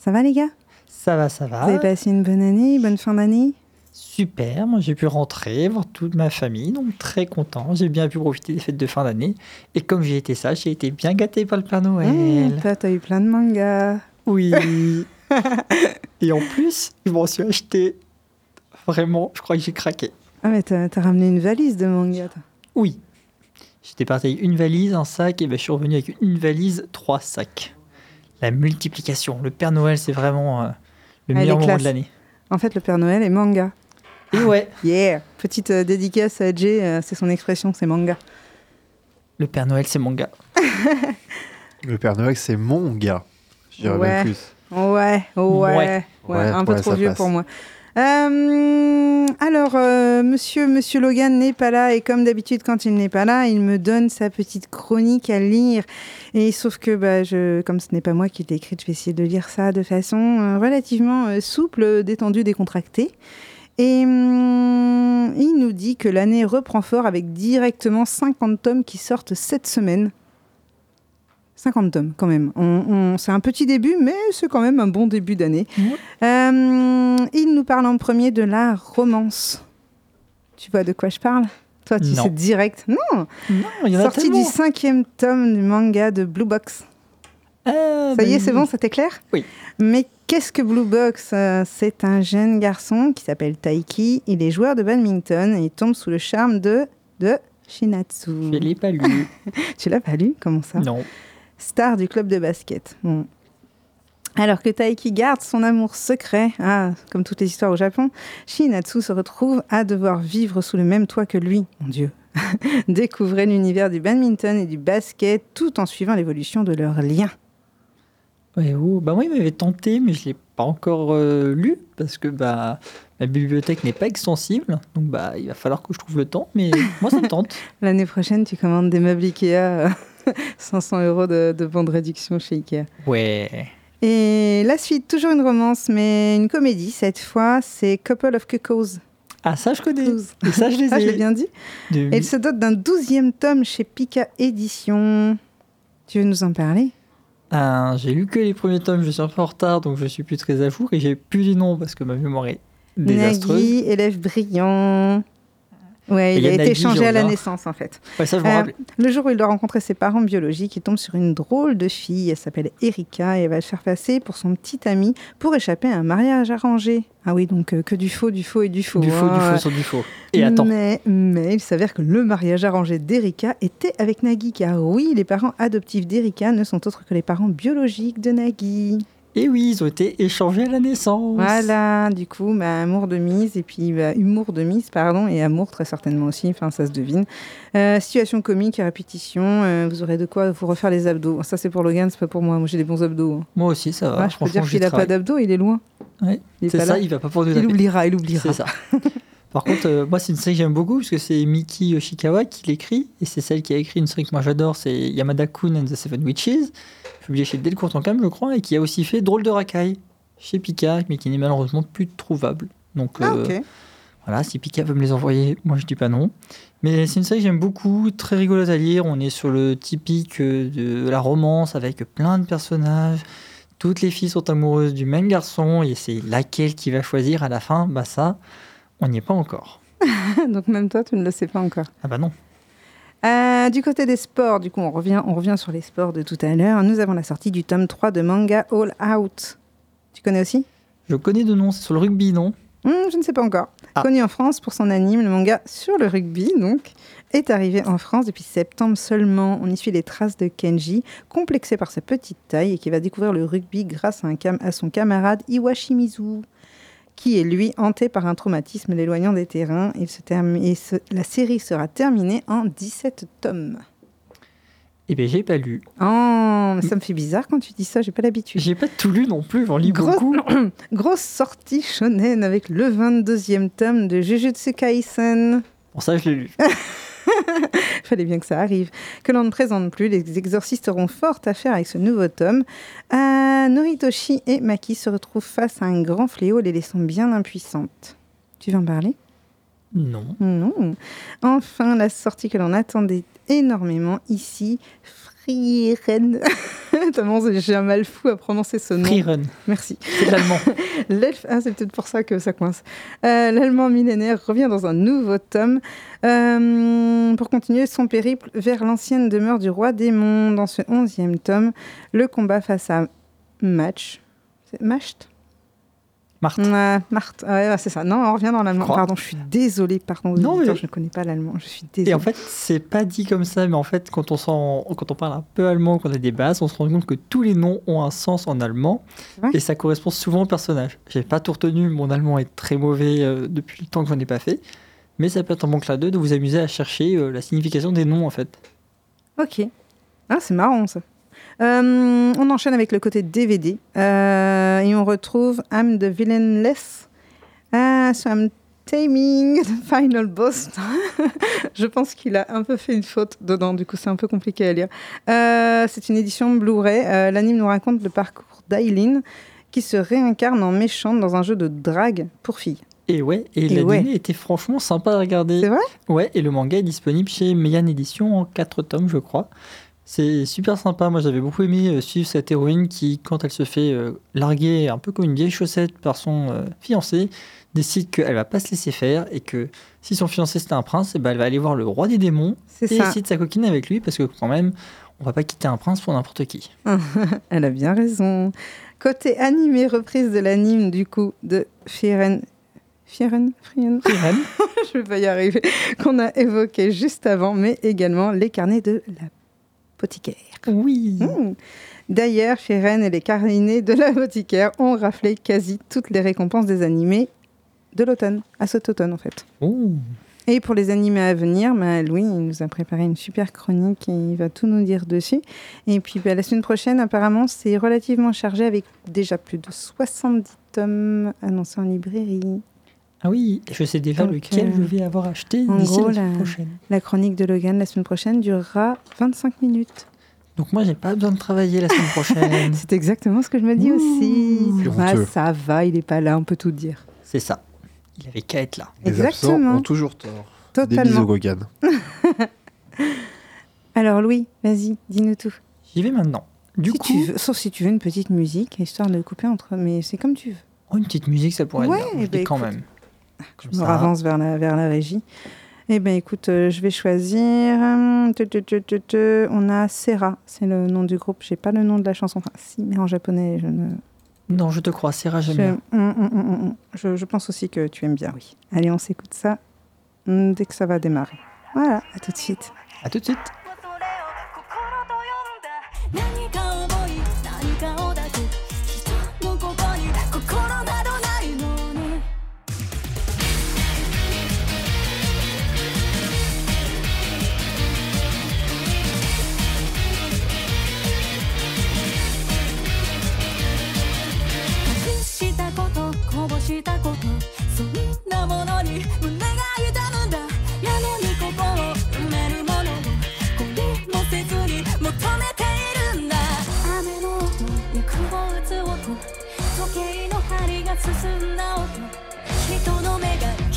Ça va les gars? Ça va, ça va. Vous avez passé une bonne année, bonne fin d'année? Super, moi j'ai pu rentrer, voir toute ma famille, donc très content. J'ai bien pu profiter des fêtes de fin d'année. Et comme j'ai été sage, j'ai été bien gâté par le Père Noël. Mmh, Toi, t'as eu plein de mangas. Oui. Et en plus, je m'en suis acheté. Vraiment, je crois que j'ai craqué. Ah, mais t'as ramené une valise de mangas, toi. Oui. J'étais parti avec une valise, un sac, et ben, je suis revenu avec une valise, trois sacs. La multiplication. Le Père Noël, c'est vraiment euh, le Ah, meilleur moment de l'année. En fait, le Père Noël est manga. Et ouais, Yeah Petite euh, dédicace à Jay, euh, c'est son expression, c'est manga. le Père Noël, c'est mon gars. Le Père Noël, c'est mon gars. Je dirais Ouais. même plus. Ouais, ouais, ouais, Ouais. Ouais, un peu trop vieux passe. pour moi. Euh, alors, euh, monsieur, monsieur Logan n'est pas là et comme d'habitude, quand il n'est pas là, il me donne sa petite chronique à lire. Et sauf que, bah, je, comme ce n'est pas moi qui l'ai écrite, je vais essayer de lire ça de façon euh, relativement souple, détendue, décontractée. Et hum, il nous dit que l'année reprend fort avec directement 50 tomes qui sortent cette semaine. 50 tomes quand même. On, on- c'est un petit début, mais c'est quand même un bon début d'année. Euh, il nous parle en premier de la romance. Tu vois de quoi je parle? Toi, tu Non. sais direct. Non, Non, il y en a sorti tellement. du cinquième tome du manga de Blue Box. Ah, Ça y est, c'est bon, ça t'éclaire? Oui. Mais qu'est-ce que Blue Box? Euh, C'est un jeune garçon qui s'appelle Taiki. Il est joueur de badminton et il tombe sous le charme de, de Shinatsu. Je l'ai pas lu. Tu l'as pas lu? Comment ça? Non. Star du club de basket. Bon. Alors que Taiki garde son amour secret, ah, comme toutes les histoires au Japon, Shinatsu se retrouve à devoir vivre sous le même toit que lui. Mon Dieu. Découvrez l'univers du badminton et du basket tout en suivant l'évolution de leur lien. Ouais, oh, bah moi, il m'avait tenté, mais je l'ai pas encore euh, lu parce que bah ma bibliothèque n'est pas extensible, donc bah il va falloir que je trouve le temps. Mais moi, ça me tente. L'année prochaine, tu commandes des meubles Ikea, euh, 500 euros de, de bon de réduction chez Ikea. Ouais. Et la suite, toujours une romance, mais une comédie cette fois, c'est Couple of Cuckoos. Ah ça, je connais. Et ça, je les ai. Ah, je l'ai bien dit de- Et il se dote d'un douzième tome chez Pika Édition. Tu veux nous en parler? Ah, j'ai lu que les premiers tomes, je suis un peu en retard, donc je suis plus très à jour et j'ai plus les noms parce que ma mémoire est désastreuse. Nagui, élève brillant. Ouais, il a a été Nagui, changé à la naissance en fait. Ouais, ça, je Euh. Le jour où il doit rencontrer ses parents biologiques, il tombe sur une drôle de fille. Elle s'appelle Erika et elle va le faire passer pour son petit ami pour échapper à un mariage arrangé. Ah oui, donc euh, que du faux, du faux et du faux. Du faux, du hein. faux sur du faux. Et attends, Mais, mais il s'avère que le mariage arrangé d'Erika était avec Nagui, car oui, les parents adoptifs d'Erika ne sont autres que les parents biologiques de Nagui. Et oui, ils ont été échangés à la naissance. Voilà, du coup, bah, amour de mise, et puis bah, humour de mise, pardon, et amour très certainement aussi, enfin ça se devine. Euh, situation comique et répétition, euh, vous aurez de quoi vous refaire les abdos. Ça c'est pour Logan, c'est pas pour moi, moi j'ai des bons abdos. hein. Moi aussi, ça va. Ouais, je peux dire qu'il a pas d'abdos, il est loin. Ouais, Il est C'est ça, là. il va pas pour nous Il oubliera, il oubliera. C'est ça. Par contre, euh, moi, c'est une série que j'aime beaucoup parce que c'est Miki Yoshikawa qui l'écrit et c'est celle qui a écrit une série que moi j'adore, c'est Yamada Kun and the Seven Witches, publiée chez Delcourt en Cam, je crois, et qui a aussi fait Drôle de Rakai chez Pika, mais qui n'est malheureusement plus trouvable. Donc Ah euh, voilà, si Pika veut me les envoyer, moi je dis pas non. Mais c'est une série que j'aime beaucoup, très rigolote à lire. On est sur le typique euh, de la romance avec plein de personnages. Toutes les filles sont amoureuses du même garçon et c'est laquelle qui va choisir à la fin? Bah ça, on n'y est pas encore. Donc même toi, tu ne le sais pas encore. Ah bah non. Euh, du côté des sports, du coup, on revient, on revient sur les sports de tout à l'heure. Nous avons la sortie du tome 3 de manga All Out. Tu connais aussi? Je connais de nom, c'est sur le rugby, non? Hmm, Je ne sais pas encore. Ah. Connu en France pour son anime, le manga sur le rugby, donc, est arrivé en France depuis septembre seulement. On y suit les traces de Kenji, complexé par sa petite taille et qui va découvrir le rugby grâce à, un cam- à son camarade Iwashimizu, qui est lui hanté par un traumatisme l'éloignant des terrains. Il se termine- et ce- la série sera terminée en 17 tomes. Eh bien, j'ai pas lu. Oh, ça me fait bizarre quand tu dis ça, j'ai pas l'habitude. J'ai pas tout lu non plus, j'en lis Grosse- beaucoup. Grosse sortie shonen avec le 22e tome de Jujutsu Kaisen. Bon, ça, je l'ai lu. Fallait bien que ça arrive. Que l'on ne présente plus, les exorcistes auront fort à faire avec ce nouveau tome. Euh, Noritoshi et Maki se retrouvent face à un grand fléau, les laissant bien impuissantes. Tu veux en parler? Non. Non. Enfin, la sortie que l'on attendait énormément ici, Frieren. J'ai un mal fou à prononcer ce nom. Freerun, Merci. c'est l'allemand. L'elfe, ah, c'est peut-être pour ça que ça coince. Euh, L'Allemand millénaire revient dans un nouveau tome euh, pour continuer son périple vers l'ancienne demeure du roi démon. Dans ce onzième tome, le combat face à Match. C'est Macht? Marthe. Ouais, Marthe. Ouais, ouais, c'est ça. Non, on revient dans l'allemand. Pardon, je suis désolée. Pardon, Non, mais- je ne connais pas l'allemand. Je suis désolée. Et en fait, c'est pas dit comme ça, mais en fait, quand on, s'en- quand on parle un peu allemand, qu'on a des bases, on se rend compte que tous les noms ont un sens en allemand et ça correspond souvent au personnage. J'ai pas tout retenu, mon allemand est très mauvais euh, depuis le temps que j'en ai pas fait, mais ça peut être un bon clin d'œil de vous amuser à chercher euh, la signification des noms en fait. Ok. Ah, c'est marrant ça. Euh, on enchaîne avec le côté DVD euh, et on retrouve I'm the Villainless. Ah, so I'm taming the final boss. Je pense qu'il a un peu fait une faute dedans, du coup c'est un peu compliqué à lire. Euh, c'est une édition Blu-ray. L'anime nous raconte le parcours d'Aileen qui se réincarne en méchante dans un jeu de drague pour filles. Et ouais, et, Et l'anime ouais. était franchement sympa à regarder. C'est vrai? Ouais, et le manga est disponible chez Meian Edition en 4 tomes, je crois. C'est super sympa. Moi, j'avais beaucoup aimé euh, suivre cette héroïne qui, quand elle se fait euh, larguer un peu comme une vieille chaussette par son euh, fiancé, décide qu'elle va pas se laisser faire et que si son fiancé c'était un prince, eh ben, elle va aller voir le roi des démons et ça. essayer de s'acoquiner avec lui parce que quand même, on va pas quitter un prince pour n'importe qui. Elle a bien raison. Côté animé, reprise de l'anime du coup de Firen. Firen Firen? Frieren, Je vais pas y arriver. Qu'on a évoqué juste avant, mais également les carnets de l'apothicaire. oui. Mmh. D'ailleurs, Firen et les carnets de l'apothicaire ont raflé quasi toutes les récompenses des animés de l'automne, à cet automne en fait. Et pour les animés à venir, bah, Louis il nous a préparé une super chronique et il va tout nous dire dessus. Et puis bah, la semaine prochaine, apparemment, c'est relativement chargé avec déjà plus de 70 tomes annoncés en librairie. Ah oui, je sais déjà Donc, lequel euh, je vais avoir acheté en d'ici gros, la semaine prochaine. La chronique de Logan la semaine prochaine durera 25 minutes. Donc moi, j'ai pas besoin de travailler la semaine prochaine. C'est exactement ce que je me dis Ouh. aussi. Ah, ça va, il est pas là, on peut tout dire. C'est ça. Il avait qu'à être là. Les absents Exactement. ont toujours tort. Des bisous, Totalement. Gogan. Alors Louis, vas-y, dis-nous tout. J'y vais maintenant. Du Si coup, tu veux, sauf si tu veux une petite musique, histoire de couper entre... Mais c'est comme tu veux. oh, une petite musique, ça pourrait Ouais, être bien. Je bah dis quand écoute. même. Comme Je me ça. avance vers la, vers la régie. Eh bien, écoute, euh, je vais choisir. hum. On a Serra, c'est le nom du groupe. J'ai pas le nom de la chanson. Enfin, si, mais en japonais, je ne. Non, je te crois, Sarah, j'aime Je, bien. hum, hum. Je, je pense aussi que tu aimes bien, oui. Allez, on s'écoute ça dès que ça va démarrer. Voilà, à tout de suite. À tout de suite. 進んだ音。人の目が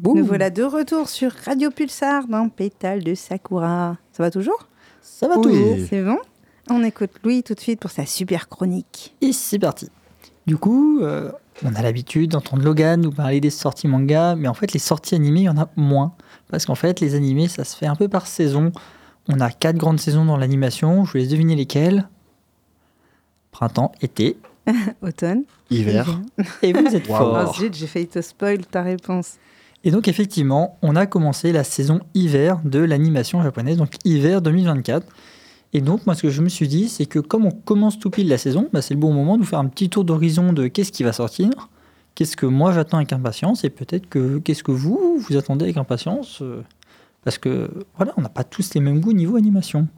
Boum. Nous voilà de retour sur Radio Pulsar dans Pétale de Sakura. Ça va toujours? Ça va Oui. toujours. C'est bon On écoute Louis tout de suite pour sa super chronique. Et c'est parti. Du coup, euh, on a l'habitude d'entendre Logan nous parler des sorties manga, mais en fait, les sorties animées, il y en a moins. Parce qu'en fait, les animés, ça se fait un peu par saison. On a quatre grandes saisons dans l'animation. Je vous laisse deviner lesquelles. Printemps, été. Automne. Hiver. Et vous êtes Waouh. forts. Oh j'ai failli te spoil ta réponse. Et donc, effectivement, on a commencé la saison hiver de l'animation japonaise, donc hiver 2024. Et donc, moi, ce que je me suis dit, c'est que comme on commence tout pile la saison, bah, c'est le bon moment de vous faire un petit tour d'horizon de qu'est-ce qui va sortir, qu'est-ce que moi j'attends avec impatience, et peut-être que qu'est-ce que vous, vous attendez avec impatience. euh, parce que, voilà, on n'a pas tous les mêmes goûts niveau animation.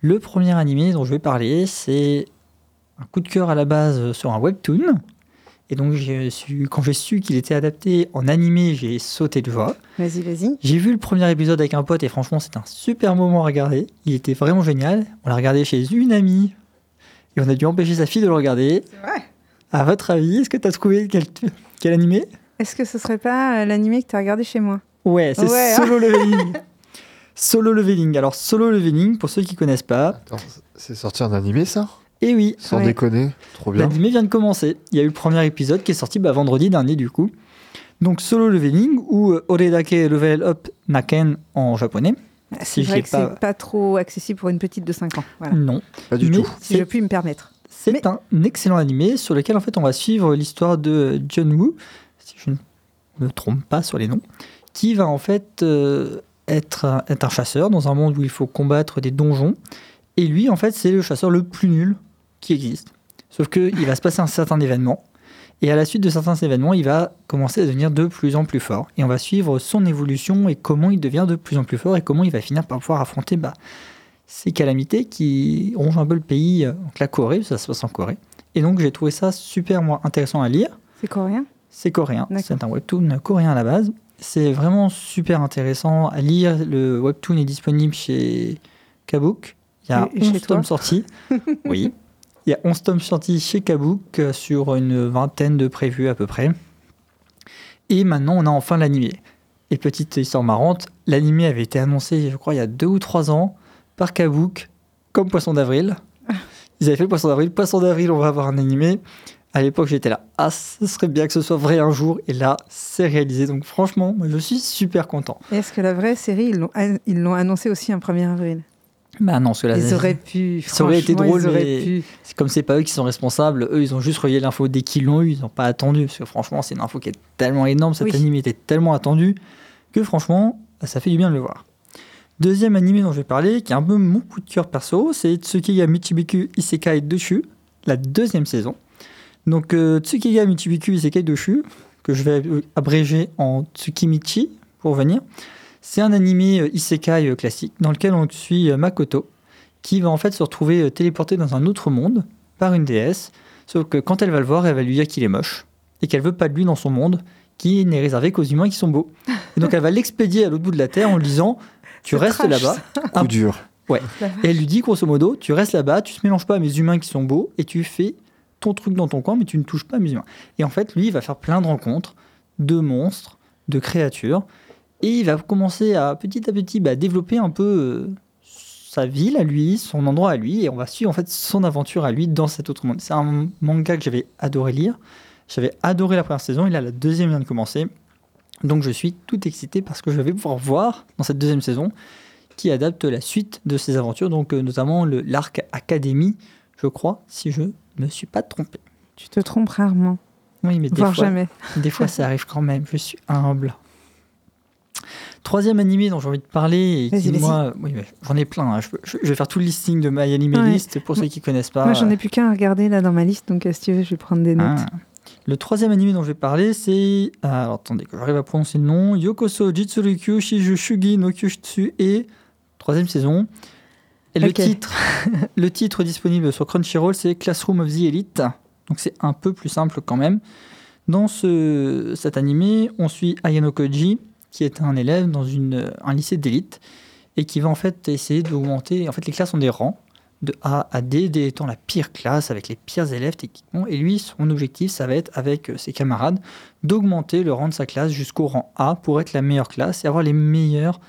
Le premier animé dont je vais parler, c'est un coup de cœur à la base sur un webtoon. Et donc, j'ai su- quand j'ai su qu'il était adapté en animé, j'ai sauté de joie. Vas-y, vas-y. J'ai vu le premier épisode avec un pote et franchement, c'était un super moment à regarder. Il était vraiment génial. On l'a regardé chez une amie et on a dû empêcher sa fille de le regarder. C'est vrai. À votre avis, est-ce que tu as trouvé quel, quel animé? Est-ce que ce serait pas euh, l'animé que tu as regardé chez moi? Ouais, c'est Ouais. Solo Leveling. Solo Leveling. Alors, Solo Leveling, pour ceux qui connaissent pas, Attends, c'est sorti en animé ça? Et oui, Sans Ouais. déconner Trop bien. L'animé vient de commencer. Il y a eu le premier épisode qui est sorti bah, vendredi dernier du coup. Donc Solo Leveling ou euh, Oredake Level Up Naken en japonais. C'est Si je vrai que pas- c'est pas trop accessible pour une petite de 5 ans. Voilà. Non. Pas du Mais tout. Si je puis me permettre. c'est Mais- un excellent animé sur lequel en fait on va suivre l'histoire de John Woo, si je ne me trompe pas sur les noms, qui va en fait euh, être, un, être un chasseur dans un monde où il faut combattre des donjons. Et lui en fait c'est le chasseur le plus nul qui existe. Sauf qu'il va se passer un certain événement. Et à la suite de certains événements, il va commencer à devenir de plus en plus fort. Et on va suivre son évolution et comment il devient de plus en plus fort et comment il va finir par pouvoir affronter bah, ces calamités qui rongent un peu le pays, euh, donc la Corée, ça se passe en Corée. Et donc j'ai trouvé ça super moi, intéressant à lire. C'est coréen? C'est coréen, c'est un webtoon coréen à la base. C'est vraiment super intéressant à lire. Le webtoon est disponible chez Kabook. Il y a Et- et chez 11 toi? tomes sortis. oui. Il y a 11 tomes sortis chez Kabook euh, sur une vingtaine de prévus à peu près. Et maintenant, on a enfin l'animé. Et petite histoire marrante, l'animé avait été annoncé, je crois, il y a deux ou trois ans par Kabook comme Poisson d'avril. Ils avaient fait le Poisson d'avril. Poisson d'avril, on va avoir un animé. À l'époque, j'étais là, ah, ce serait bien que ce soit vrai un jour. Et là, c'est réalisé. Donc franchement, moi, je suis super content. Est-ce que la vraie série, ils l'ont an- ils l'ont annoncé aussi un 1er avril? Bah non, là, Ils auraient pu. Ça aurait été drôle, mais- c'est comme c'est pas eux qui sont responsables, eux, ils ont juste relié l'info dès qu'ils l'ont eu. Ils n'ont pas attendu. Parce que franchement, c'est une info qui est tellement énorme. Cet Oui. animé était tellement attendu que franchement, ça fait du bien de le voir. Deuxième animé dont je vais parler, qui est un peu mon coup de cœur perso, c'est Tsukiga Michibiku Isekai Doshu, la deuxième saison. Donc euh, Tsukiga Michibiku Isekai Doshu, que je vais euh, abréger en Tsukimichi pour venir, c'est un animé euh, Isekai euh, classique dans lequel on suit euh, Makoto, qui va en fait se retrouver téléporté dans un autre monde par une déesse, sauf que quand elle va le voir, elle va lui dire qu'il est moche et qu'elle veut pas de lui dans son monde, qui n'est réservé qu'aux humains qui sont beaux. Et donc elle va l'expédier à l'autre bout de la terre en lui disant Tu restes là-bas. Coup dur. Et elle lui dit grosso modo, tu restes là-bas, tu te mélanges pas à mes humains qui sont beaux et tu fais ton truc dans ton coin, mais tu ne touches pas à mes humains. Et en fait, lui, il va faire plein de rencontres de monstres, de créatures, et il va commencer à petit à petit bah, développer un peu euh, sa ville à lui, son endroit à lui, et on va suivre en fait son aventure à lui dans cet autre monde. C'est un manga que j'avais adoré lire. J'avais adoré la première saison, et là la deuxième vient de commencer. Donc je suis tout excité parce que je vais pouvoir voir dans cette deuxième saison qui adapte la suite de ses aventures, donc euh, notamment le- l'arc Académie, je crois, si je ne me suis pas trompé. Tu te trompes rarement, Oui, mais des fois, jamais. des fois ça arrive quand même, je suis humble. Troisième animé dont j'ai envie de parler, et qui moi, oui, j'en ai plein, hein. je, peux- je- je vais faire tout le listing de My Anime Ouais. List pour ceux qui connaissent pas. Moi, j'en ai plus qu'un à regarder là dans ma liste, donc euh, si tu veux, je vais prendre des notes. Ah. Le troisième anime dont je vais parler, c'est. ah, alors attendez, que j'arrive à prononcer le nom. Yokoso Jitsurikyu Shiju Shugi no Kyushitsu et. Troisième saison. Et le, Ok. titre, le titre disponible sur Crunchyroll, c'est Classroom of the Elite. Donc c'est un peu plus simple quand même. Dans ce, cet animé, on suit Ayano Koji, qui est un élève dans un lycée d'élite et qui va en fait essayer d'augmenter. En fait, les classes ont des rangs. de A à D, D étant la pire classe avec les pires élèves. Et lui, son objectif, ça va être avec euh, ses camarades d'augmenter le rang de sa classe jusqu'au rang A pour être la meilleure classe et avoir les meilleurs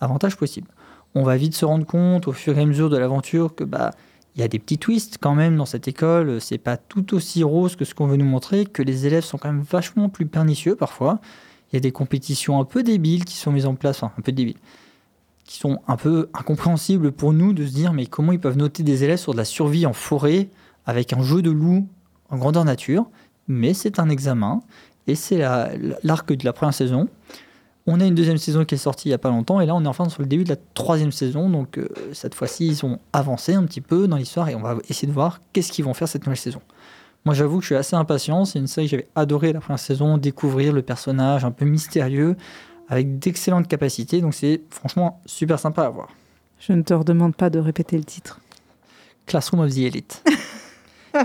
avantages possibles. On va vite se rendre compte au fur et à mesure de l'aventure que bah il y a des petits twists quand même dans cette école. C'est pas tout aussi rose que ce qu'on veut nous montrer, que les élèves sont quand même vachement plus pernicieux parfois. Il y a des compétitions un peu débiles qui sont mises en place, enfin un peu débiles, qui sont un peu incompréhensibles pour nous de se dire mais comment ils peuvent noter des élèves sur de la survie en forêt avec un jeu de loup en grandeur nature. Mais c'est un examen et c'est la- l'arc de la première saison. On a une deuxième saison qui est sortie il n'y a pas longtemps et là on est enfin sur le début de la troisième saison. Donc euh, cette fois-ci ils ont avancé un petit peu dans l'histoire et on va essayer de voir qu'est-ce qu'ils vont faire cette nouvelle saison. Moi j'avoue que je suis assez impatient. C'est une série que j'avais adoré la première saison, découvrir le personnage un peu mystérieux avec d'excellentes capacités. Donc c'est franchement super sympa à voir. Je ne te redemande pas de répéter le titre. Classroom of the Elite.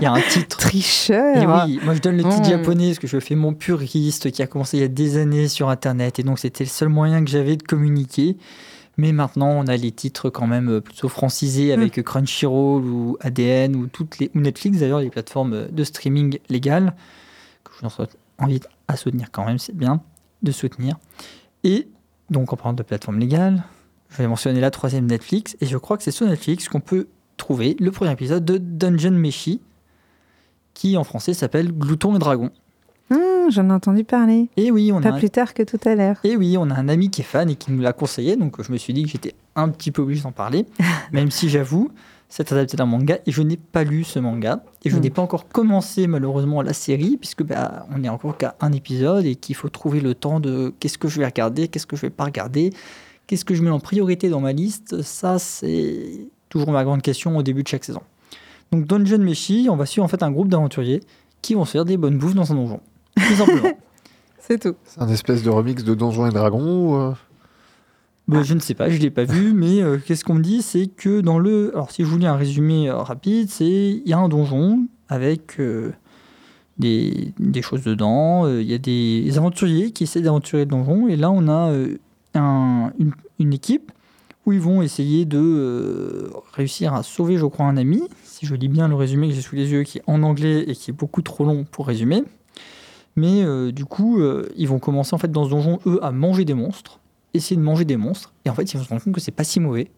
Il y a un titre. Tricheur Et oui, moi je donne le titre Mm. japonais parce que je fais mon puriste qui a commencé il y a des années sur internet et donc c'était le seul moyen que j'avais de communiquer. Mais maintenant on a les titres quand même euh, plutôt francisés avec Crunchyroll ou ADN ou, toutes les, ou Netflix d'ailleurs, les plateformes de streaming légales que je vous invite à soutenir quand même, c'est bien de soutenir. Et donc en parlant de plateforme légale, je vais mentionner la troisième Netflix et je crois que c'est sur Netflix qu'on peut trouver le premier épisode de Dungeon Meshi qui en français s'appelle Glouton et Dragon. Hum, J'en ai entendu parler. Et oui, on a Pas un... plus tard que tout à l'heure. Et oui, on a un ami qui est fan et qui nous l'a conseillé, donc je me suis dit que j'étais un petit peu obligé d'en parler, même si j'avoue, c'est adapté d'un manga et je n'ai pas lu ce manga et je Mm. n'ai pas encore commencé malheureusement la série puisque bah, on est encore qu'à un épisode et qu'il faut trouver le temps de qu'est-ce que je vais regarder, qu'est-ce que je vais pas regarder, qu'est-ce que je mets en priorité dans ma liste. Ça, c'est toujours ma grande question au début de chaque saison. Donc Dungeon Meshi, on va suivre en fait un groupe d'aventuriers qui vont se faire des bonnes bouffes dans un donjon. Tout simplement. C'est tout. C'est un espèce de remix de Donjons et Dragons ou, euh, Bah, je ne sais pas, je ne l'ai pas vu, mais euh, qu'est-ce qu'on me dit? C'est que dans le. Alors, si je vous lis un résumé euh, rapide, c'est il y a un donjon avec euh, des, des choses dedans, euh, il y a des aventuriers qui essaient d'aventurer le donjon, et là, on a euh, un- une, une équipe où ils vont essayer de euh, réussir à sauver, je crois, un ami. Si je lis bien le résumé que j'ai sous les yeux, qui est en anglais et qui est beaucoup trop long pour résumer. Mais euh, du coup, euh, ils vont commencer en fait dans ce donjon, eux, à manger des monstres essayer de manger des monstres. Et en fait, ils vont se rendre compte que c'est pas si mauvais.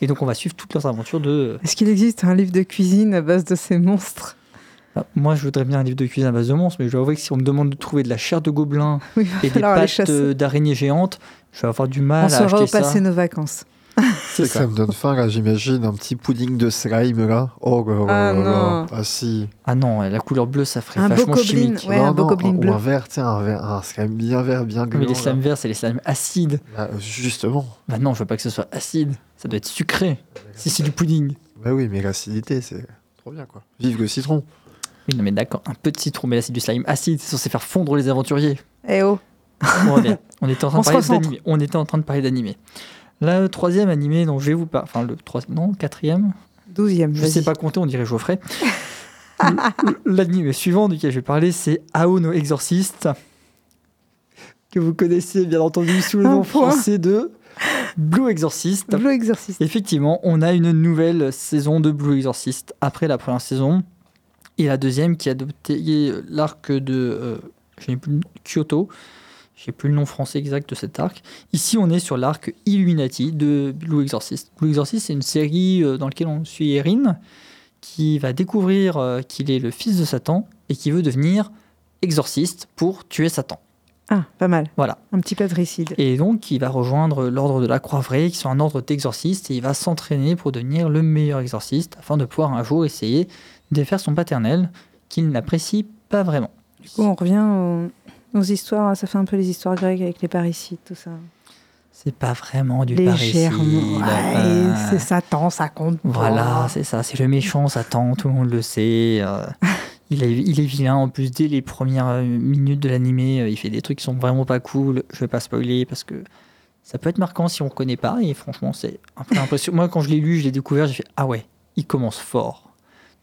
Et donc, on va suivre toutes leurs aventures de. Est-ce qu'il existe un livre de cuisine à base de ces monstres? Ah, Moi, je voudrais bien un livre de cuisine à base de monstres, mais je dois avouer que si on me demande de trouver de la chair de gobelin Oui, et des pattes euh, d'araignées géantes, je vais avoir du mal On à saura acheter où passer ça. nos vacances. C'est que ça. ça me donne faim là, j'imagine un petit pudding de slime là. Oh là là Ah, là là. non. Ah si. Ah non, la couleur bleue, ça ferait Un vachement chimique. Ouais, un bokoblin ou bleu. un vert, sais, un, vert, un slime bien vert, bien Mais gluant. les là. slimes verts, c'est les slimes acides. Bah, justement. Bah non, je veux pas que ce soit acide. Ça doit être sucré. Si c'est du pudding. Bah oui, mais l'acidité, c'est trop bien quoi. Vive le citron. Oui, non, mais d'accord, un peu de citron, mais là, c'est du slime acide. C'est censé faire fondre les aventuriers. Eh oh Bon, on était en train On de parler. On était en train de parler d'animé. Le troisième animé dont je vais vous parler, enfin le troisième, non, quatrième, Douzième, je vas-y. sais pas compter, on dirait Geoffrey. L- L'animé suivant duquel je vais parler, c'est Aono Exorcist, que vous connaissez bien entendu sous le nom français de Blue Exorcist. Blue Exorcist. Effectivement, on a une nouvelle saison de Blue Exorcist après la première saison et la deuxième qui a adopté l'arc de euh, Kyoto. J'ai plus le nom français exact de cet arc. Ici, on est sur l'arc Illuminati de Blue Exorcist. Blue Exorcist, c'est une série euh, dans laquelle on suit Erin qui va découvrir euh, qu'il est le fils de Satan et qui veut devenir exorciste pour tuer Satan. Ah, pas mal. Voilà. Un petit patricide. Et donc, il va rejoindre l'ordre de la Croix Vraie, qui sont un ordre d'exorcistes, et il va s'entraîner pour devenir le meilleur exorciste, afin de pouvoir un jour essayer de défaire son paternel, qu'il n'apprécie pas vraiment. Du coup, on revient aux histoires. Ça fait un peu les histoires grecques avec les parricides, tout ça. C'est pas vraiment du Légèrement. parricide. Ouais, c'est Satan, ça compte. Voilà, c'est ça, c'est le méchant Satan, tout le monde le sait. euh, il, est, il est vilain, en plus, dès les premières euh, minutes de l'animé, euh, il fait des trucs qui sont vraiment pas cool. Je vais pas spoiler parce que ça peut être marquant si on connaît pas, et franchement, c'est un peu impressionnant. Moi, quand je l'ai lu, je l'ai découvert, j'ai fait Ah ouais, il commence fort.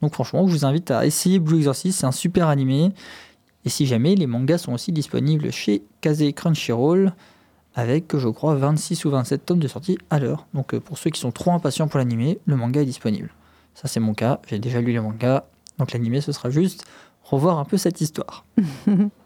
Donc, franchement, je vous invite à essayer Blue Exorcist, c'est un super animé. Et si jamais, les mangas sont aussi disponibles chez Kaze Crunchyroll avec, je crois, 26 ou 27 tomes de sortie à l'heure. Donc euh, pour ceux qui sont trop impatients pour l'animé, le manga est disponible. Ça, c'est mon cas. J'ai déjà lu les mangas. Donc l'animé, ce sera juste revoir un peu cette histoire.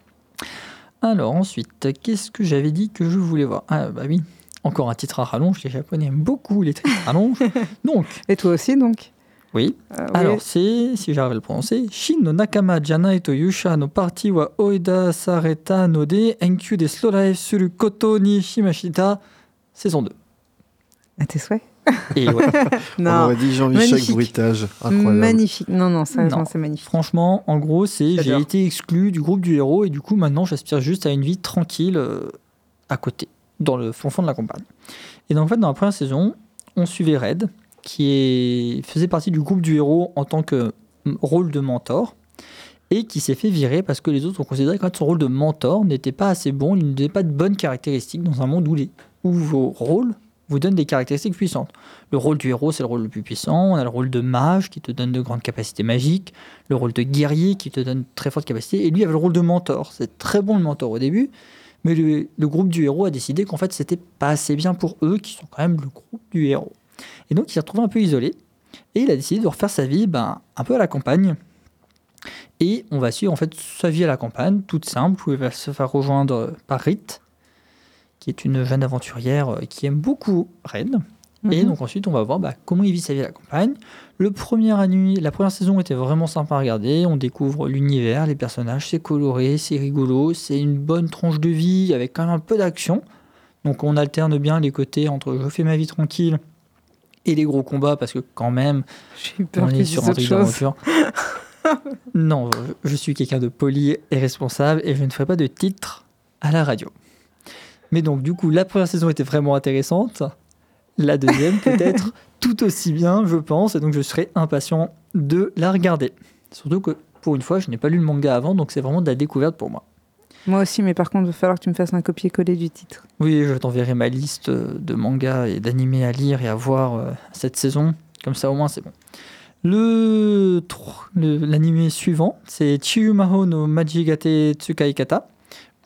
Alors ensuite, qu'est-ce que j'avais dit que je voulais voir? Ah bah oui, encore un titre à rallonge. Les Japonais aiment beaucoup les titres à rallonge. Donc, Et toi aussi, donc? Oui. Oui. Alors c'est, si j'arrive à le prononcer, Shin no nakama janai to yusha no party wa oida sareta no de enkyu de slow life suru koto ni shimashita, saison 2. À tes souhaits Et ouais, On Non, aurait dit Jean-Michel. Bruitage. Incroyable. magnifique. Non, non, sérieusement, c'est magnifique. franchement, en gros, c'est j'ai été exclu du groupe du héros et du coup maintenant j'aspire juste à une vie tranquille euh, à côté, dans le fond fond de la campagne. Et donc en fait dans la première saison, on suivait Red, qui faisait partie du groupe du héros en tant que mm, rôle de mentor et qui s'est fait virer parce que les autres ont considéré que son rôle de mentor n'était pas assez bon, il ne donnait pas de bonnes caractéristiques dans un monde où, les, où vos rôles vous donnent des caractéristiques puissantes. Le rôle du héros, c'est le rôle le plus puissant. On a le rôle de mage qui te donne de grandes capacités magiques. Le rôle de guerrier qui te donne très fortes capacités. Et lui avait le rôle de mentor. C'est très bon le mentor au début. Mais le, le groupe du héros a décidé qu'en fait, c'était pas assez bien pour eux, qui sont quand même le groupe du héros. Et donc, il s'est retrouvé un peu isolé. Et il a décidé de refaire sa vie ben, un peu à la campagne. Et on va suivre en fait sa vie à la campagne, toute simple, où il va se faire rejoindre par Rite, qui est une jeune aventurière euh, qui aime beaucoup Red. Et Mhm. donc ensuite, on va voir bah, comment il vit sa vie à la campagne. Le premier la première saison était vraiment sympa à regarder. On découvre l'univers, les personnages, c'est coloré, c'est rigolo, c'est une bonne tranche de vie avec quand même un peu d'action. Donc on alterne bien les côtés entre je fais ma vie tranquille et les gros combats parce que quand même J'ai eu peur on est sur un truc d'aventure. non, je- je suis quelqu'un de poli et responsable et je ne ferai pas de titre à la radio. Mais donc, du coup, la première saison était vraiment intéressante. La deuxième, peut-être tout aussi bien, je pense. Et donc, je serai impatient de la regarder. Surtout que, pour une fois, je n'ai pas lu le manga avant, donc c'est vraiment de la découverte pour moi. Moi aussi, mais par contre, il va falloir que tu me fasses un copier-coller du titre. Oui, je t'enverrai ma liste de mangas et d'animés à lire et à voir euh, cette saison. Comme ça, au moins, c'est bon. Le l'animé suivant, c'est Chiyumaho no Majigate Tsukaikata,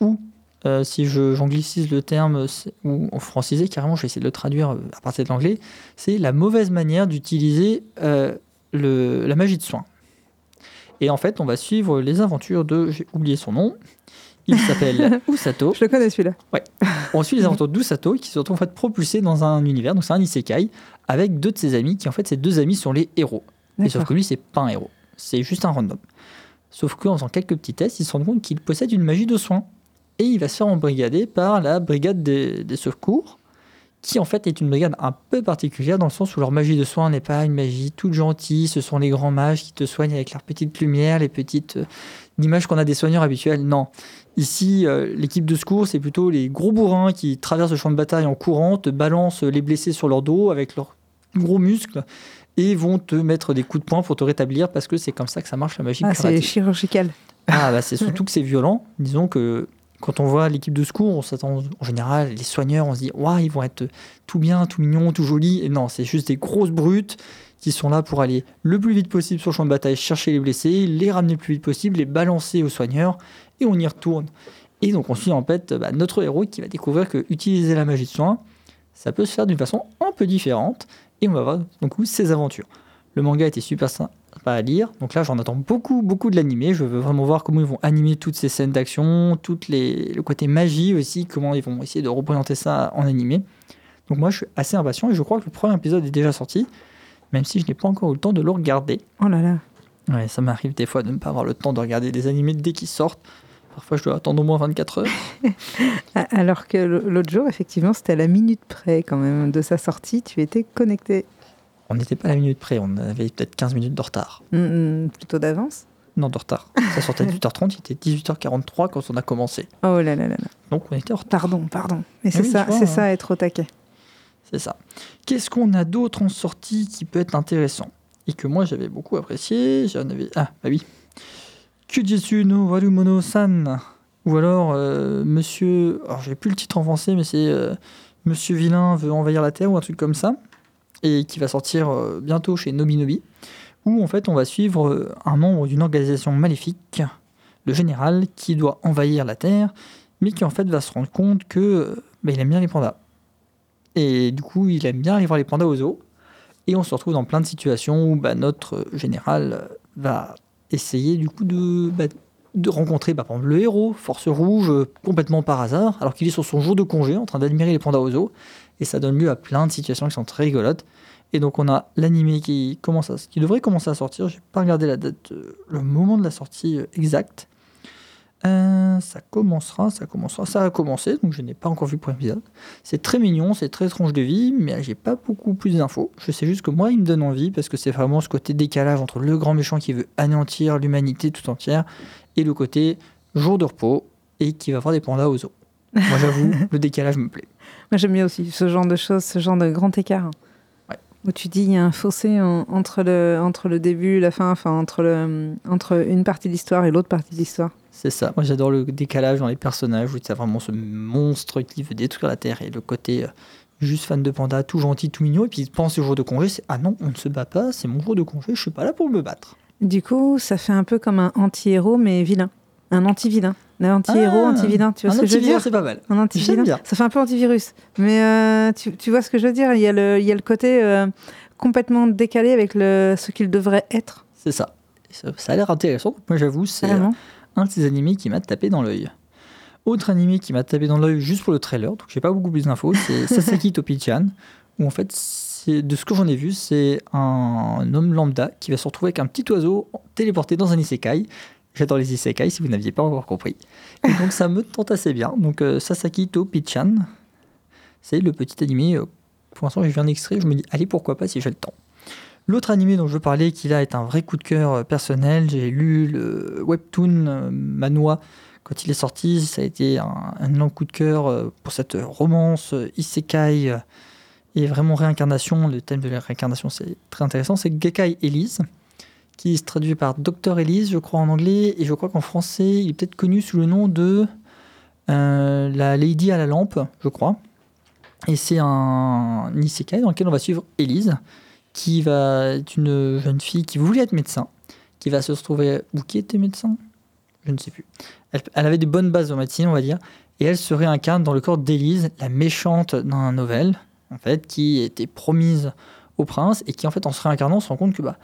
ou, euh, si j'anglicise le terme, ou en francisé, carrément, je vais essayer de le traduire euh, à partir de l'anglais, c'est la mauvaise manière d'utiliser la magie de soin. Et en fait, on va suivre les aventures de, j'ai oublié son nom, il s'appelle Usato. Je le connais celui-là. On suit les aventures d'Usato qui se retrouve en fait propulsé dans un univers, donc c'est un isekai, avec deux de ses amis qui en fait ces deux amis sont les héros. Et sauf que lui c'est pas un héros, c'est juste un random. Sauf qu'en faisant quelques petits tests, il se rend compte qu'il possède une magie de soin. Et il va se faire embrigader par la brigade des, des secours, qui en fait est une brigade un peu particulière dans le sens où leur magie de soin n'est pas une magie toute gentille, ce sont les grands mages qui te soignent avec leurs petites lumières, les petites euh, images qu'on a des soigneurs habituels. Non, Ici, euh, l'équipe de secours, c'est plutôt les gros bourrins qui traversent le champ de bataille en courant, te balancent les blessés sur leur dos avec leurs gros muscles et vont te mettre des coups de poing pour te rétablir parce que c'est comme ça que ça marche la magie Ah, c'est chirurgical. Ah, bah, c'est surtout que c'est violent. Disons que quand on voit l'équipe de secours, on s'attend en général, les soigneurs, on se dit, waouh, ils vont être tout bien, tout mignons, tout jolis. Et non, c'est juste des grosses brutes qui sont là pour aller le plus vite possible sur le champ de bataille, chercher les blessés, les ramener le plus vite possible, les balancer aux soigneurs, et on y retourne. Et donc on suit en fait bah, notre héros qui va découvrir que utiliser la magie de soin, ça peut se faire d'une façon un peu différente, et on va voir donc ses aventures. Le manga était super sympa à lire, donc là j'en attends beaucoup, beaucoup de l'animé. Je veux vraiment voir comment ils vont animer toutes ces scènes d'action, toutes les, le côté magie aussi, comment ils vont essayer de représenter ça en animé. Donc moi je suis assez impatient et je crois que le premier épisode est déjà sorti, même si je n'ai pas encore eu le temps de le regarder. Oh là là. Ouais, ça m'arrive des fois de ne pas avoir le temps de regarder des animés dès qu'ils sortent. Parfois je dois attendre au moins 24 heures. Ah, Alors que l'autre jour, effectivement, c'était à la minute près quand même de sa sortie. Tu étais connecté. On n'était pas à la minute près, on avait peut-être 15 minutes de retard. Hum, hum, plutôt d'avance? Non, de retard. Ça sortait à 18h30, il était 18h43 quand on a commencé. Oh là là là là. Donc on était en retard. Pardon, pardon. Mais c'est oui, ça, c'est hein. ça, être au taquet. C'est ça. Qu'est-ce qu'on a d'autre en sortie qui peut être intéressant Et que moi j'avais beaucoup apprécié J'en avais. Ah, bah oui. Kujitsu no Warumono-san. Ou alors euh, Monsieur. Alors j'ai plus le titre en français, mais c'est euh, Monsieur Vilain veut envahir la Terre ou un truc comme ça. Et qui va sortir euh, bientôt chez Nobinobi. Où en fait on va suivre un membre d'une organisation maléfique, le général, qui doit envahir la Terre, mais qui en fait va se rendre compte que bah, il aime bien les pandas. Et du coup, il aime bien aller voir les pandas au zoo. Et on se retrouve dans plein de situations où bah, notre général va essayer du coup de, bah, de rencontrer bah, par exemple, le héros, Force Rouge, euh, complètement par hasard, alors qu'il est sur son jour de congé en train d'admirer les pandas aux eaux. Et ça donne lieu à plein de situations qui sont très rigolotes. Et donc on a l'animé qui, commence à- qui devrait commencer à sortir. J'ai pas regardé la date, euh, le moment de la sortie euh, exact. Euh, ça commencera, ça commencera, ça a commencé, donc je n'ai pas encore vu le premier épisode. C'est très mignon, c'est très tranche de vie, mais j'ai pas beaucoup plus d'infos. Je sais juste que moi, il me donne envie parce que c'est vraiment ce côté décalage entre le grand méchant qui veut anéantir l'humanité tout entière et le côté jour de repos et qui va voir des pandas aux eaux. Moi, j'avoue, le décalage me plaît. Moi, j'aime bien aussi ce genre de choses, ce genre de grand écart. Où tu dis, il y a un fossé en- entre, le, entre le début et la fin, enfin, entre, le, entre une partie de l'histoire et l'autre partie de l'histoire. C'est ça. Moi, j'adore le décalage dans les personnages où tu as vraiment ce monstre qui veut détruire la Terre et le côté euh, juste fan de panda, tout gentil, tout mignon. Et puis il pense au jour de congé, c'est ah non, on ne se bat pas, c'est mon jour de congé, je suis pas là pour me battre. Du coup, ça fait un peu comme un anti-héros, mais vilain. Un anti-vilain. Un anti-héros, Ah, anti-vilain. Tu vois Un ce que je veux antivirus, dire c'est pas mal. Un antivilain. Bien. Ça fait un peu antivirus. Mais euh, tu, tu vois ce que je veux dire? Il y, a le, il y a le côté euh, complètement décalé avec le, ce qu'il devrait être. C'est ça. Ça. ça a l'air intéressant. Moi, j'avoue, c'est Vraiment. un de ces animés qui m'a tapé dans l'œil. Autre animé qui m'a tapé dans l'œil juste pour le trailer, donc j'ai pas beaucoup plus d'infos, c'est Sasaki Topi-chan, où en fait, de ce que j'en ai vu, c'est un homme lambda qui va se retrouver avec un petit oiseau téléporté dans un isekai. J'adore les isekai si vous n'aviez pas encore compris. Donc ça me tente assez bien. Donc euh, Sasaki Topi-chan, c'est le petit animé. euh, pour l'instant, j'ai vu un extrait, je me dis, allez, pourquoi pas si j'ai le temps. L'autre animé dont je veux parler, qui là est un vrai coup de cœur euh, personnel, j'ai lu le webtoon euh, Manoa quand il est sorti, ça a été un, un énorme coup de cœur pour cette romance isekai et vraiment réincarnation. Le thème de la réincarnation, c'est très intéressant. C'est Gekai Elise, qui se traduit par Docteur Elise, je crois en anglais, et je crois qu'en français, il est peut-être connu sous le nom de euh, la Lady à la lampe, je crois. Et c'est un isekai dans lequel on va suivre Elise, qui va être une jeune fille qui voulait être médecin, qui va se retrouver... Ou qui était médecin Je ne sais plus. Elle, elle avait des bonnes bases en médecine, on va dire, et elle se réincarne dans le corps d'Élise, la méchante d'un novel, en fait, qui était promise au prince, et qui, en fait, en se réincarnant, se rend compte que bah,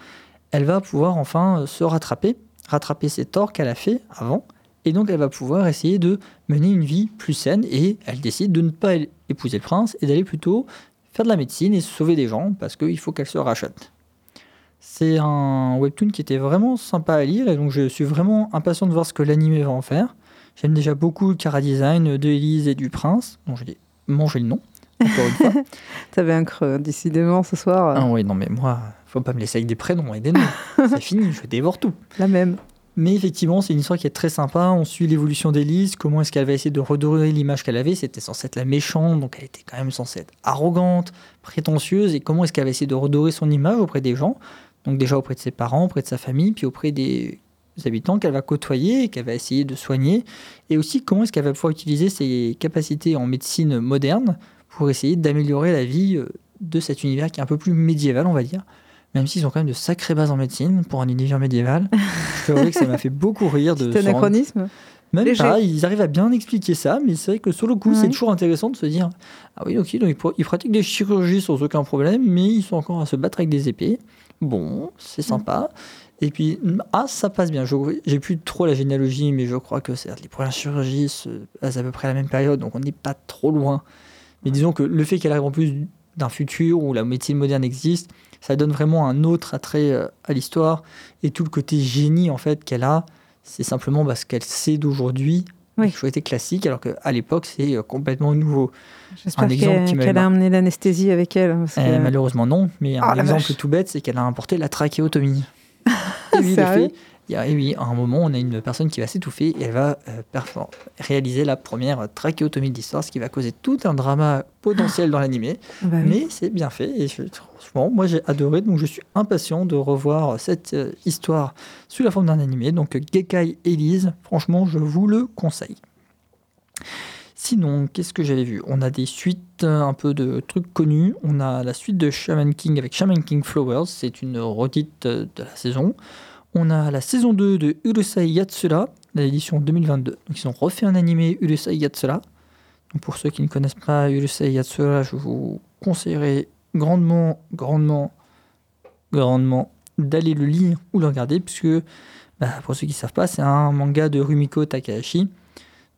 elle va pouvoir enfin euh, se rattraper, rattraper ses torts qu'elle a fait avant, et donc elle va pouvoir essayer de mener une vie plus saine, et elle décide de ne pas épouser le prince, et d'aller plutôt faire de la médecine et sauver des gens, parce qu'il faut qu'elle se rachète. C'est un webtoon qui était vraiment sympa à lire et donc je suis vraiment impatient de voir ce que l'anime va en faire. J'aime déjà beaucoup le cara design de Elise et du prince, dont j'ai mangé le nom, encore une fois. T'avais un creux, décidément, ce soir. ah oui, non mais moi, faut pas me laisser avec des prénoms et des noms. C'est fini, je dévore tout. La même. Mais effectivement, c'est une histoire qui est très sympa. On suit l'évolution d'Elise, comment est-ce qu'elle va essayer de redorer l'image qu'elle avait. C'était censé être la méchante, donc elle était quand même censée être arrogante, prétentieuse. Et comment est-ce qu'elle va essayer de redorer son image auprès des gens Donc déjà auprès de ses parents, auprès de sa famille, puis auprès des habitants qu'elle va côtoyer et qu'elle va essayer de soigner. Et aussi comment est-ce qu'elle va pouvoir utiliser ses capacités en médecine moderne pour essayer d'améliorer la vie euh, de cet univers qui est un peu plus médiéval, on va dire. Même s'ils ont quand même de sacrées bases en médecine pour un univers médiéval. Peux avouer que ça m'a fait beaucoup rire de se rendre- anachronisme. Même Léger. pas, ils arrivent à bien expliquer ça, mais c'est vrai que sur le coup, c'est toujours intéressant de se dire Ah oui, ok, donc ils, pratiquent des chirurgies sans aucun problème, mais ils sont encore à se battre avec des épées. Bon, c'est sympa. Et puis, ah, ça passe bien. J'ai plus trop la généalogie, mais je crois que c'est- les premières chirurgies se passent à peu près à la même période, donc on n'est pas trop loin. Mais disons que le fait qu'elle arrive en plus d'un futur où la médecine moderne existe, ça donne vraiment un autre attrait euh, à l'histoire. Et tout le côté génie, en fait, qu'elle a, c'est simplement parce qu'elle sait d'aujourd'hui Oui. chose était classique, alors qu'à l'époque, c'est euh, complètement nouveau. J'espère Un exemple qu'elle qui a amené l'anesthésie avec elle. parce Euh, malheureusement, non. Mais un Ah, exemple tout bête, c'est qu'elle a importé la trachéotomie. et oui, fait, y a, et oui, à un moment, on a une personne qui va s'étouffer et elle va euh, réaliser la première trachéotomie de l'histoire, ce qui va causer tout un drama potentiel dans l'animé. Bah oui. Mais c'est bien fait et je- franchement, moi j'ai adoré, donc je suis impatient de revoir cette euh, histoire sous la forme d'un animé. Donc Gekai Elise, franchement, je vous le conseille. Sinon, qu'est-ce que j'avais vu? On a des suites, euh, un peu de trucs connus. On a la suite de Shaman King avec Shaman King Flowers, c'est une redite de la saison. On a la saison 2 de Urusei Yatsura, l'édition 2022. Donc ils ont refait un animé Urusei Yatsura. Donc pour ceux qui ne connaissent pas Urusei Yatsura, je vous conseillerais grandement, grandement grandement d'aller le lire ou le regarder, puisque, bah, pour ceux qui ne savent pas, c'est un manga de Rumiko Takahashi,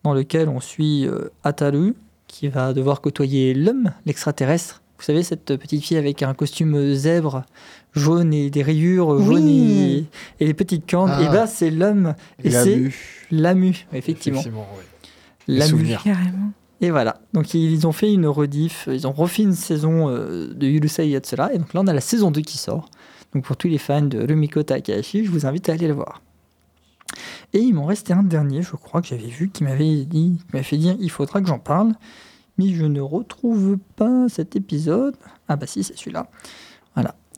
dans lequel on suit euh, Ataru, qui va devoir côtoyer l'homme, l'extraterrestre. Vous savez, cette petite fille avec un costume zèbre jaune et des rayures Oui. jaunes et, et les petites cornes. Ah. Et bah, c'est l'homme. Et, c'est. Lamu, effectivement. ouais. Les Lamu. Et voilà. Donc ils ont fait une rediff, ils ont refait une saison euh, de Yurusei Yatsura. Et donc là, on a la saison 2 qui sort. Donc pour tous les fans de Rumiko Takahashi, je vous invite à aller le voir. Et il m'en restait un dernier, je crois que j'avais vu, qui m'avait dit, m'avait fait dire il faudra que j'en parle. Mais je ne retrouve pas cet épisode. Ah bah si, c'est celui-là.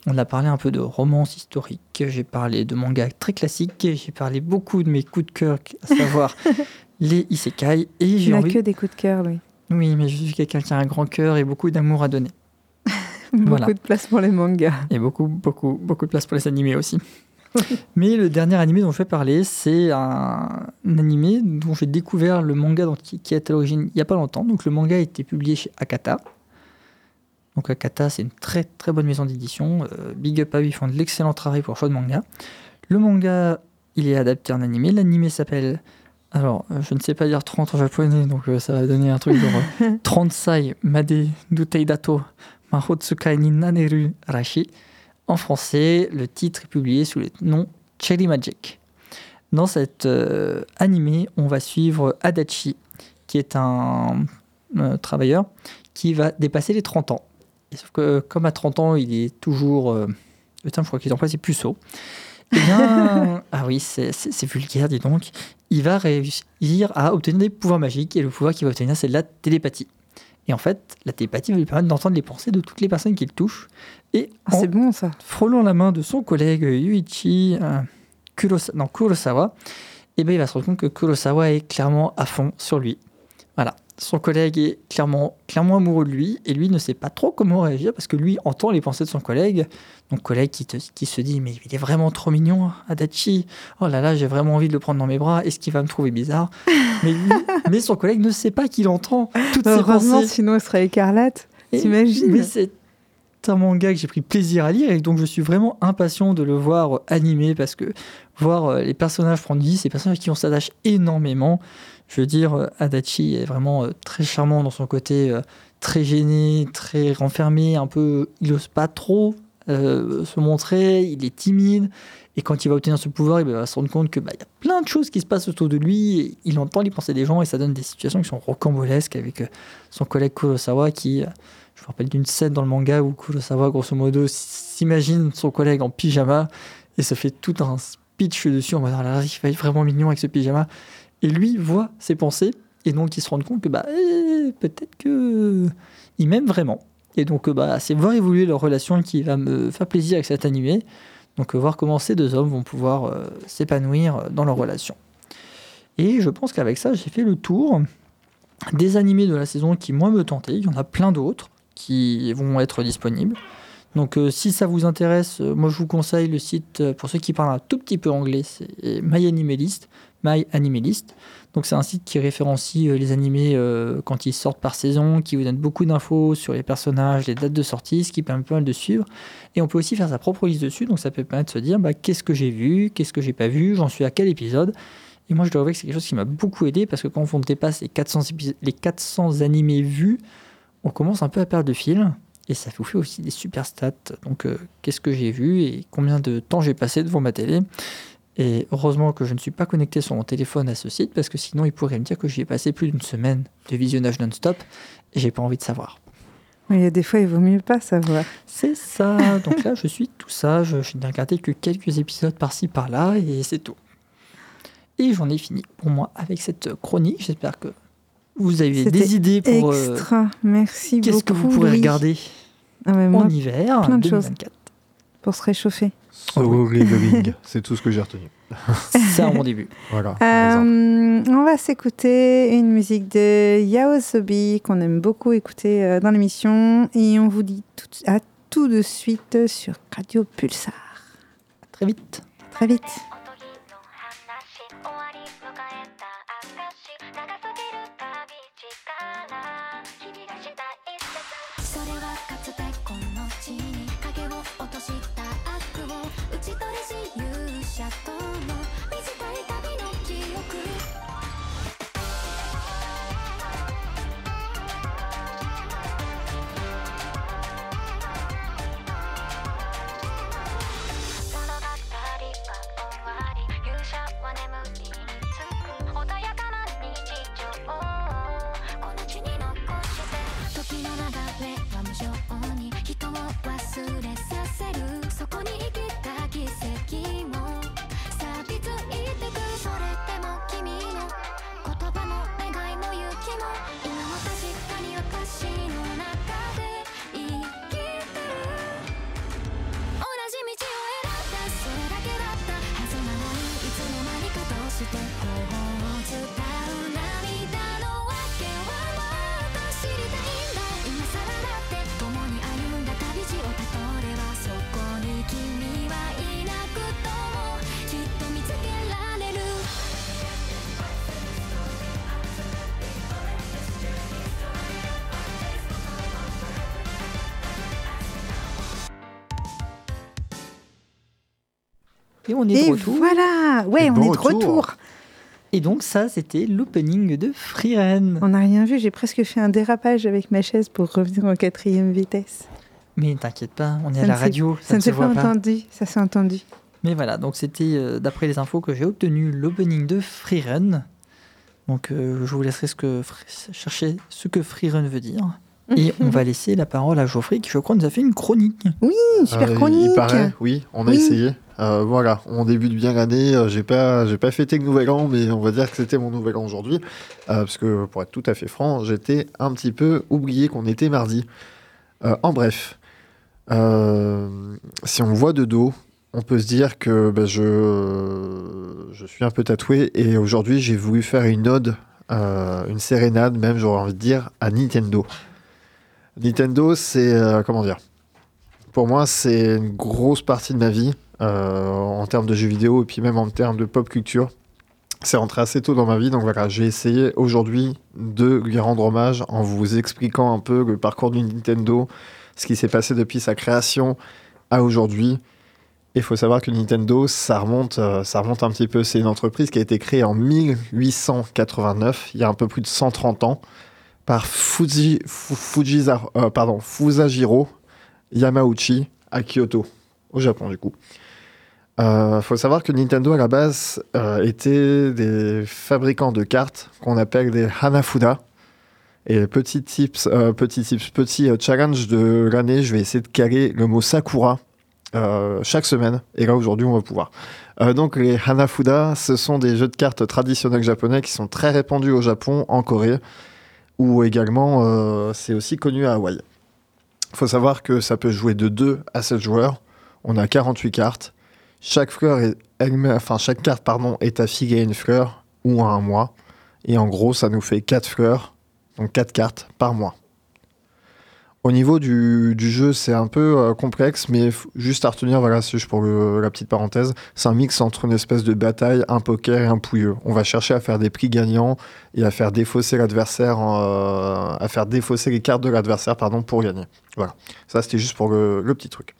On a parlé un peu de romance historique, j'ai parlé de manga très classique, j'ai parlé beaucoup de mes coups de cœur, à savoir les isekai. Et j'ai envie que des coups de cœur, lui. oui, mais je suis quelqu'un qui a un grand cœur et beaucoup d'amour à donner. Beaucoup Voilà. de place pour les mangas. Et beaucoup, beaucoup, beaucoup de place pour les animés aussi. mais le dernier animé dont je vais parler, c'est un, un animé dont j'ai découvert le manga dont- qui, qui est à l'origine il n'y a pas longtemps. Donc le manga a été publié chez Akata. Donc Akata, c'est une très très bonne maison d'édition. Euh, big up à eux, ils font de l'excellent travail pour le choix de manga. Le manga, il est adapté en animé. L'animé s'appelle. Alors, euh, je ne sais pas dire 30 en japonais, donc euh, ça va donner un truc genre euh, Transai Made Dutei Dato Mahotsukai ni Naneru Rashi. En français, le titre est publié sous le nom Cherry Magic. Dans cet euh, animé, on va suivre Adachi, qui est un euh, travailleur qui va dépasser les 30 ans. Et sauf que comme à 30 ans, il est toujours... euh, putain, je crois qu'il est en place, c'est puceau. Eh bien, ah oui, c'est vulgaire, dis donc. Il va réussir à obtenir des pouvoirs magiques et le pouvoir qu'il va obtenir, c'est de la télépathie. Et en fait, la télépathie va lui permettre d'entendre les pensées de toutes les personnes qu'il touche. Et Ah, en c'est bon, ça. frôlant la main de son collègue Yuichi euh, Kurosa- non, Kurosawa, eh ben, il va se rendre compte que Kurosawa est clairement à fond sur lui. Voilà. Son collègue est clairement, clairement amoureux de lui et lui ne sait pas trop comment réagir parce que lui entend les pensées de son collègue. Donc, collègue qui, te- qui se dit Mais il est vraiment trop mignon, Adachi. Oh là là, j'ai vraiment envie de le prendre dans mes bras. Est-ce qu'il va me trouver bizarre? Mais, lui- mais son collègue ne sait pas qu'il entend toutes Heureusement, pensées. sinon, elle serait écarlate. T'imagines? Mais c'est un manga que j'ai pris plaisir à lire et donc je suis vraiment impatient de le voir euh, animé parce que voir euh, les personnages prendre vie, ces personnages qui on s'attache énormément. Je veux dire, euh, Adachi est vraiment euh, très charmant dans son côté euh, très gêné, très renfermé, un peu, il n'ose pas trop se montrer, il est timide. Et quand il va obtenir ce pouvoir, il va se rendre compte que bah, y a plein de choses qui se passent autour de lui. Et il entend les pensées des gens et ça donne des situations qui sont rocambolesques avec son collègue Kurosawa qui, je me rappelle d'une scène dans le manga où Kurosawa, grosso modo, s'imagine son collègue en pyjama et ça fait tout un speech dessus en mode Ah il va être vraiment mignon avec ce pyjama. Et lui voit ses pensées et donc il se rend compte que bah, eh, peut-être que il m'aime vraiment. Et donc euh, bah, c'est voir évoluer leur relation qui va me faire plaisir avec cet animé. Donc euh, voir comment ces deux hommes vont pouvoir euh, s'épanouir dans leur relation. Et je pense qu'avec ça, j'ai fait le tour des animés de la saison qui, moi, me tentaient. Il y en a plein d'autres qui vont être disponibles. Donc, si ça vous intéresse, moi, je vous conseille le site, pour ceux qui parlent un tout petit peu anglais, c'est My. My Animalist. Donc, c'est un site qui référencie euh, les animés euh, quand ils sortent par saison, qui vous donne beaucoup d'infos sur les personnages, les dates de sortie, ce qui permet pas mal de suivre. Et on peut aussi faire sa propre liste dessus, donc ça peut permettre de se dire bah, qu'est-ce que j'ai vu, qu'est-ce que j'ai pas vu, j'en suis à quel épisode. Et moi, je dois avouer que c'est quelque chose qui m'a beaucoup aidé parce que quand on dépasse les 400, épis- les 400 animés vus, on commence un peu à perdre le fil. Et ça vous fait aussi des super stats. Donc, euh, qu'est-ce que j'ai vu et combien de temps j'ai passé devant ma télé. Et heureusement que je ne suis pas connecté sur mon téléphone à ce site parce que sinon, il pourrait me dire que j'y ai passé plus d'une semaine de visionnage non-stop et j'ai pas envie de savoir. Mais il y a des fois, il vaut mieux pas savoir. C'est ça. Donc là, je suis tout ça. Je, je n'ai regardé que quelques épisodes par-ci par-là et c'est tout. Et j'en ai fini pour moi avec cette chronique. J'espère que vous avez des idées pour euh, Extra. Merci beaucoup. qu'est-ce que vous pourrez regarder Ah, moi, en hiver plein de choses. 2024. pour se réchauffer. Solo leveling, c'est tout ce que j'ai retenu. C'est un bon début. Voilà. Euh, on va s'écouter une musique de Yaosobi qu'on aime beaucoup écouter euh, dans l'émission et on vous dit tout, à tout de suite sur Radio Pulsar. À Très vite. À Très vite. Et on est Et de retour. voilà Ouais, Et on bon est de retour. retour Et donc ça, c'était l'opening de Freeren. On n'a rien vu, j'ai presque fait un dérapage avec ma chaise pour revenir en quatrième vitesse. Mais t'inquiète pas, on est Ça à la radio, ça, Ça ne ne se s'est pas voit pas. entendu, ça s'est entendu. Mais voilà, donc c'était euh, d'après les infos que j'ai obtenu l'opening de Freerun. Donc euh, je vous laisserai ce que, chercher ce que Freerun veut dire. Et on va laisser la parole à Geoffrey qui je crois nous a fait une chronique. Une super Euh, chronique Il paraît, oui, on a Oui. essayé. Euh, voilà, on débute bien l'année. Euh, J'ai pas, j'ai pas fêté le nouvel an, mais on va dire que c'était mon nouvel an aujourd'hui, Euh, parce que pour être tout à fait franc, j'étais un petit peu oublié qu'on était mardi. Euh, en bref, euh, si on me voit de dos, on peut se dire que bah, je, je suis un peu tatoué et aujourd'hui j'ai voulu faire une ode, euh, une sérénade même, j'aurais envie de dire, à Nintendo. Nintendo, c'est euh, comment dire? Pour moi, c'est une grosse partie de ma vie euh, en termes de jeux vidéo et puis même en termes de pop culture. C'est rentré assez tôt dans ma vie, donc voilà, j'ai essayé aujourd'hui de lui rendre hommage en vous expliquant un peu le parcours de Nintendo, ce qui s'est passé depuis sa création à aujourd'hui. Il faut savoir que Nintendo, ça remonte, euh, ça remonte un petit peu. C'est une entreprise qui a été créée en 1889, il y a un peu plus de 130 ans, par Fuji, Fu- Fujizar- euh, pardon, Fusajiro Yamauchi à Kyoto, au Japon du coup. Il faut savoir que Nintendo à la base euh, était des fabricants de cartes qu'on appelle des Hanafuda. Et petit tips, euh, petit tips, petit euh, challenge de l'année, je vais essayer de caler le mot Sakura euh, chaque semaine. Et là aujourd'hui, on va pouvoir. Euh, donc les Hanafuda, ce sont des jeux de cartes traditionnels japonais qui sont très répandus au Japon, en Corée, ou également euh, c'est aussi connu à Hawaï. Il faut savoir que ça peut jouer de 2 à 7 joueurs. On a 48 cartes. Chaque fleur est enfin chaque carte pardon est affiliée à une fleur ou à un mois. Et en gros, ça nous fait 4 fleurs, donc 4 cartes par mois. Au niveau du, du jeu, c'est un peu euh, complexe, mais juste à retenir, voilà, c'est juste pour le- la petite parenthèse, c'est un mix entre une espèce de bataille, un poker et un pouilleux. On va chercher à faire des prix gagnants et à faire défausser l'adversaire, euh, à faire défausser les cartes de l'adversaire, pardon, pour gagner. Voilà. Ça, c'était juste pour le, le petit truc.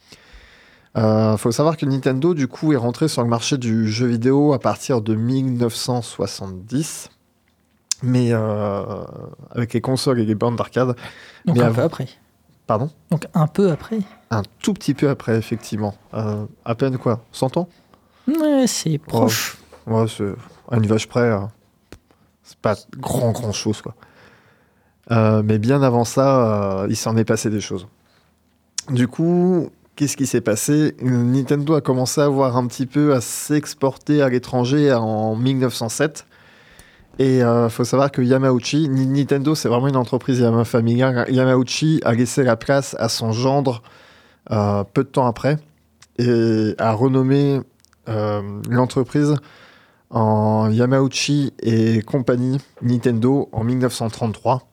Il faut savoir que Nintendo, du coup, est rentré sur le marché du jeu vidéo à partir de 1970. Mais euh, avec les consoles et les bornes d'arcade, Donc Mais un peu après. Pardon Donc un peu après. Un tout petit peu après, effectivement. Euh, à peine quoi 100 ans Ouais, c'est proche. Ouais, c'est à une vache près. euh, c'est pas grand, grand chose, quoi. Euh, mais bien avant ça, euh, il s'en est passé des choses. Du coup, qu'est-ce qui s'est passé? Nintendo a commencé à voir un petit peu à s'exporter à l'étranger en 1907. Et il faut savoir que Yamauchi, Ni- Nintendo, c'est vraiment une entreprise familiale. Yamauchi a laissé la place à son gendre euh, peu de temps après et a renommé euh, l'entreprise en Yamauchi et compagnie Nintendo en 1933.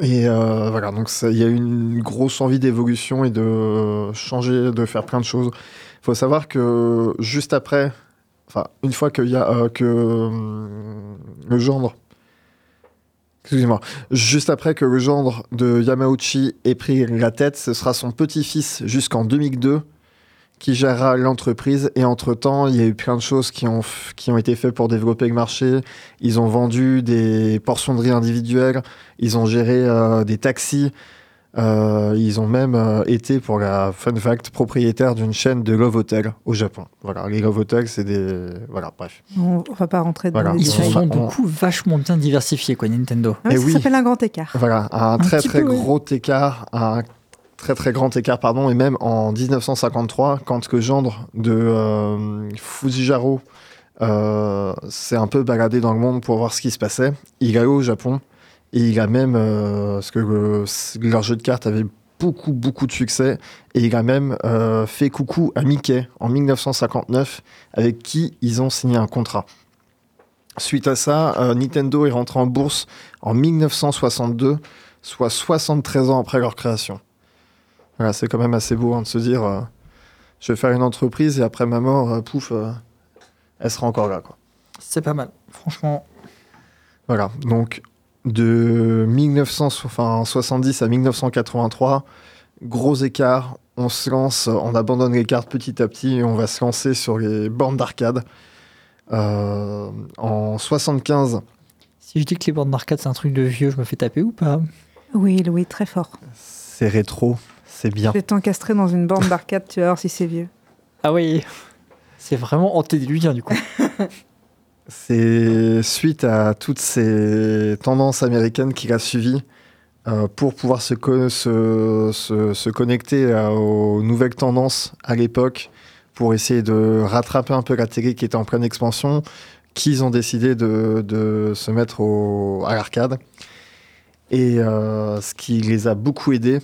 Et euh, voilà, donc il y a eu une grosse envie d'évolution et de changer, de faire plein de choses. Il faut savoir que juste après, une fois euh, que hum, le gendre, juste après que le gendre de Yamauchi ait pris la tête, ce sera son petit-fils jusqu'en 2002 qui gérera l'entreprise. Et entre-temps, il y a eu plein de choses qui ont, été faites pour développer le marché. Ils ont vendu des portionneries individuelles, ils ont géré euh, des taxis, euh, ils ont même euh, été, pour la fun fact, propriétaire d'une chaîne de Love Hotel au Japon. Voilà, les Love Hotel, c'est des... Voilà, bref. On, va pas rentrer dans Voilà. les Ils se sont on- du coup vachement bien diversifiés, quoi, Nintendo. Ah Eh ça oui. s'appelle un grand écart. Voilà, un, très très peu, oui. gros écart, un très très grand écart, pardon, et même en 1953, quand le gendre de euh, Fujijaro euh, s'est un peu baladé dans le monde pour voir ce qui se passait, il est allé au Japon, et il a même, euh, parce que euh, leur jeu de cartes avait beaucoup beaucoup de succès, et il a même euh, fait coucou à Mickey en 1959, avec qui ils ont signé un contrat. Suite à ça, euh, Nintendo est rentré en bourse en 1962, soit 73 ans après leur création. Voilà, c'est quand même assez beau hein, de se dire euh, je vais faire une entreprise et après ma mort, pouf, elle sera encore là. C'est pas mal. Franchement, Voilà, donc de 1970 à 1983, gros écart. on se lance, on abandonne les cartes petit à petit et on va se lancer sur les bornes d'arcade. Euh, en 75, Si je dis que les bornes d'arcade c'est un truc de vieux, je me fais taper ou pas? Oui, Louis, très fort. c'est rétro, c'est bien. Je vais t'encastrer dans une borne d'arcade, tu vas voir si c'est vieux. Ah oui, c'est vraiment antédiluvien du coup. C'est suite à toutes ces tendances américaines qu'il a suivies euh, pour pouvoir se, co- se, se- se connecter aux nouvelles tendances à l'époque, pour essayer de rattraper un peu la télé qui était en pleine expansion, qu'ils ont décidé de, se mettre à l'arcade. Et euh, ce qui les a beaucoup aidés,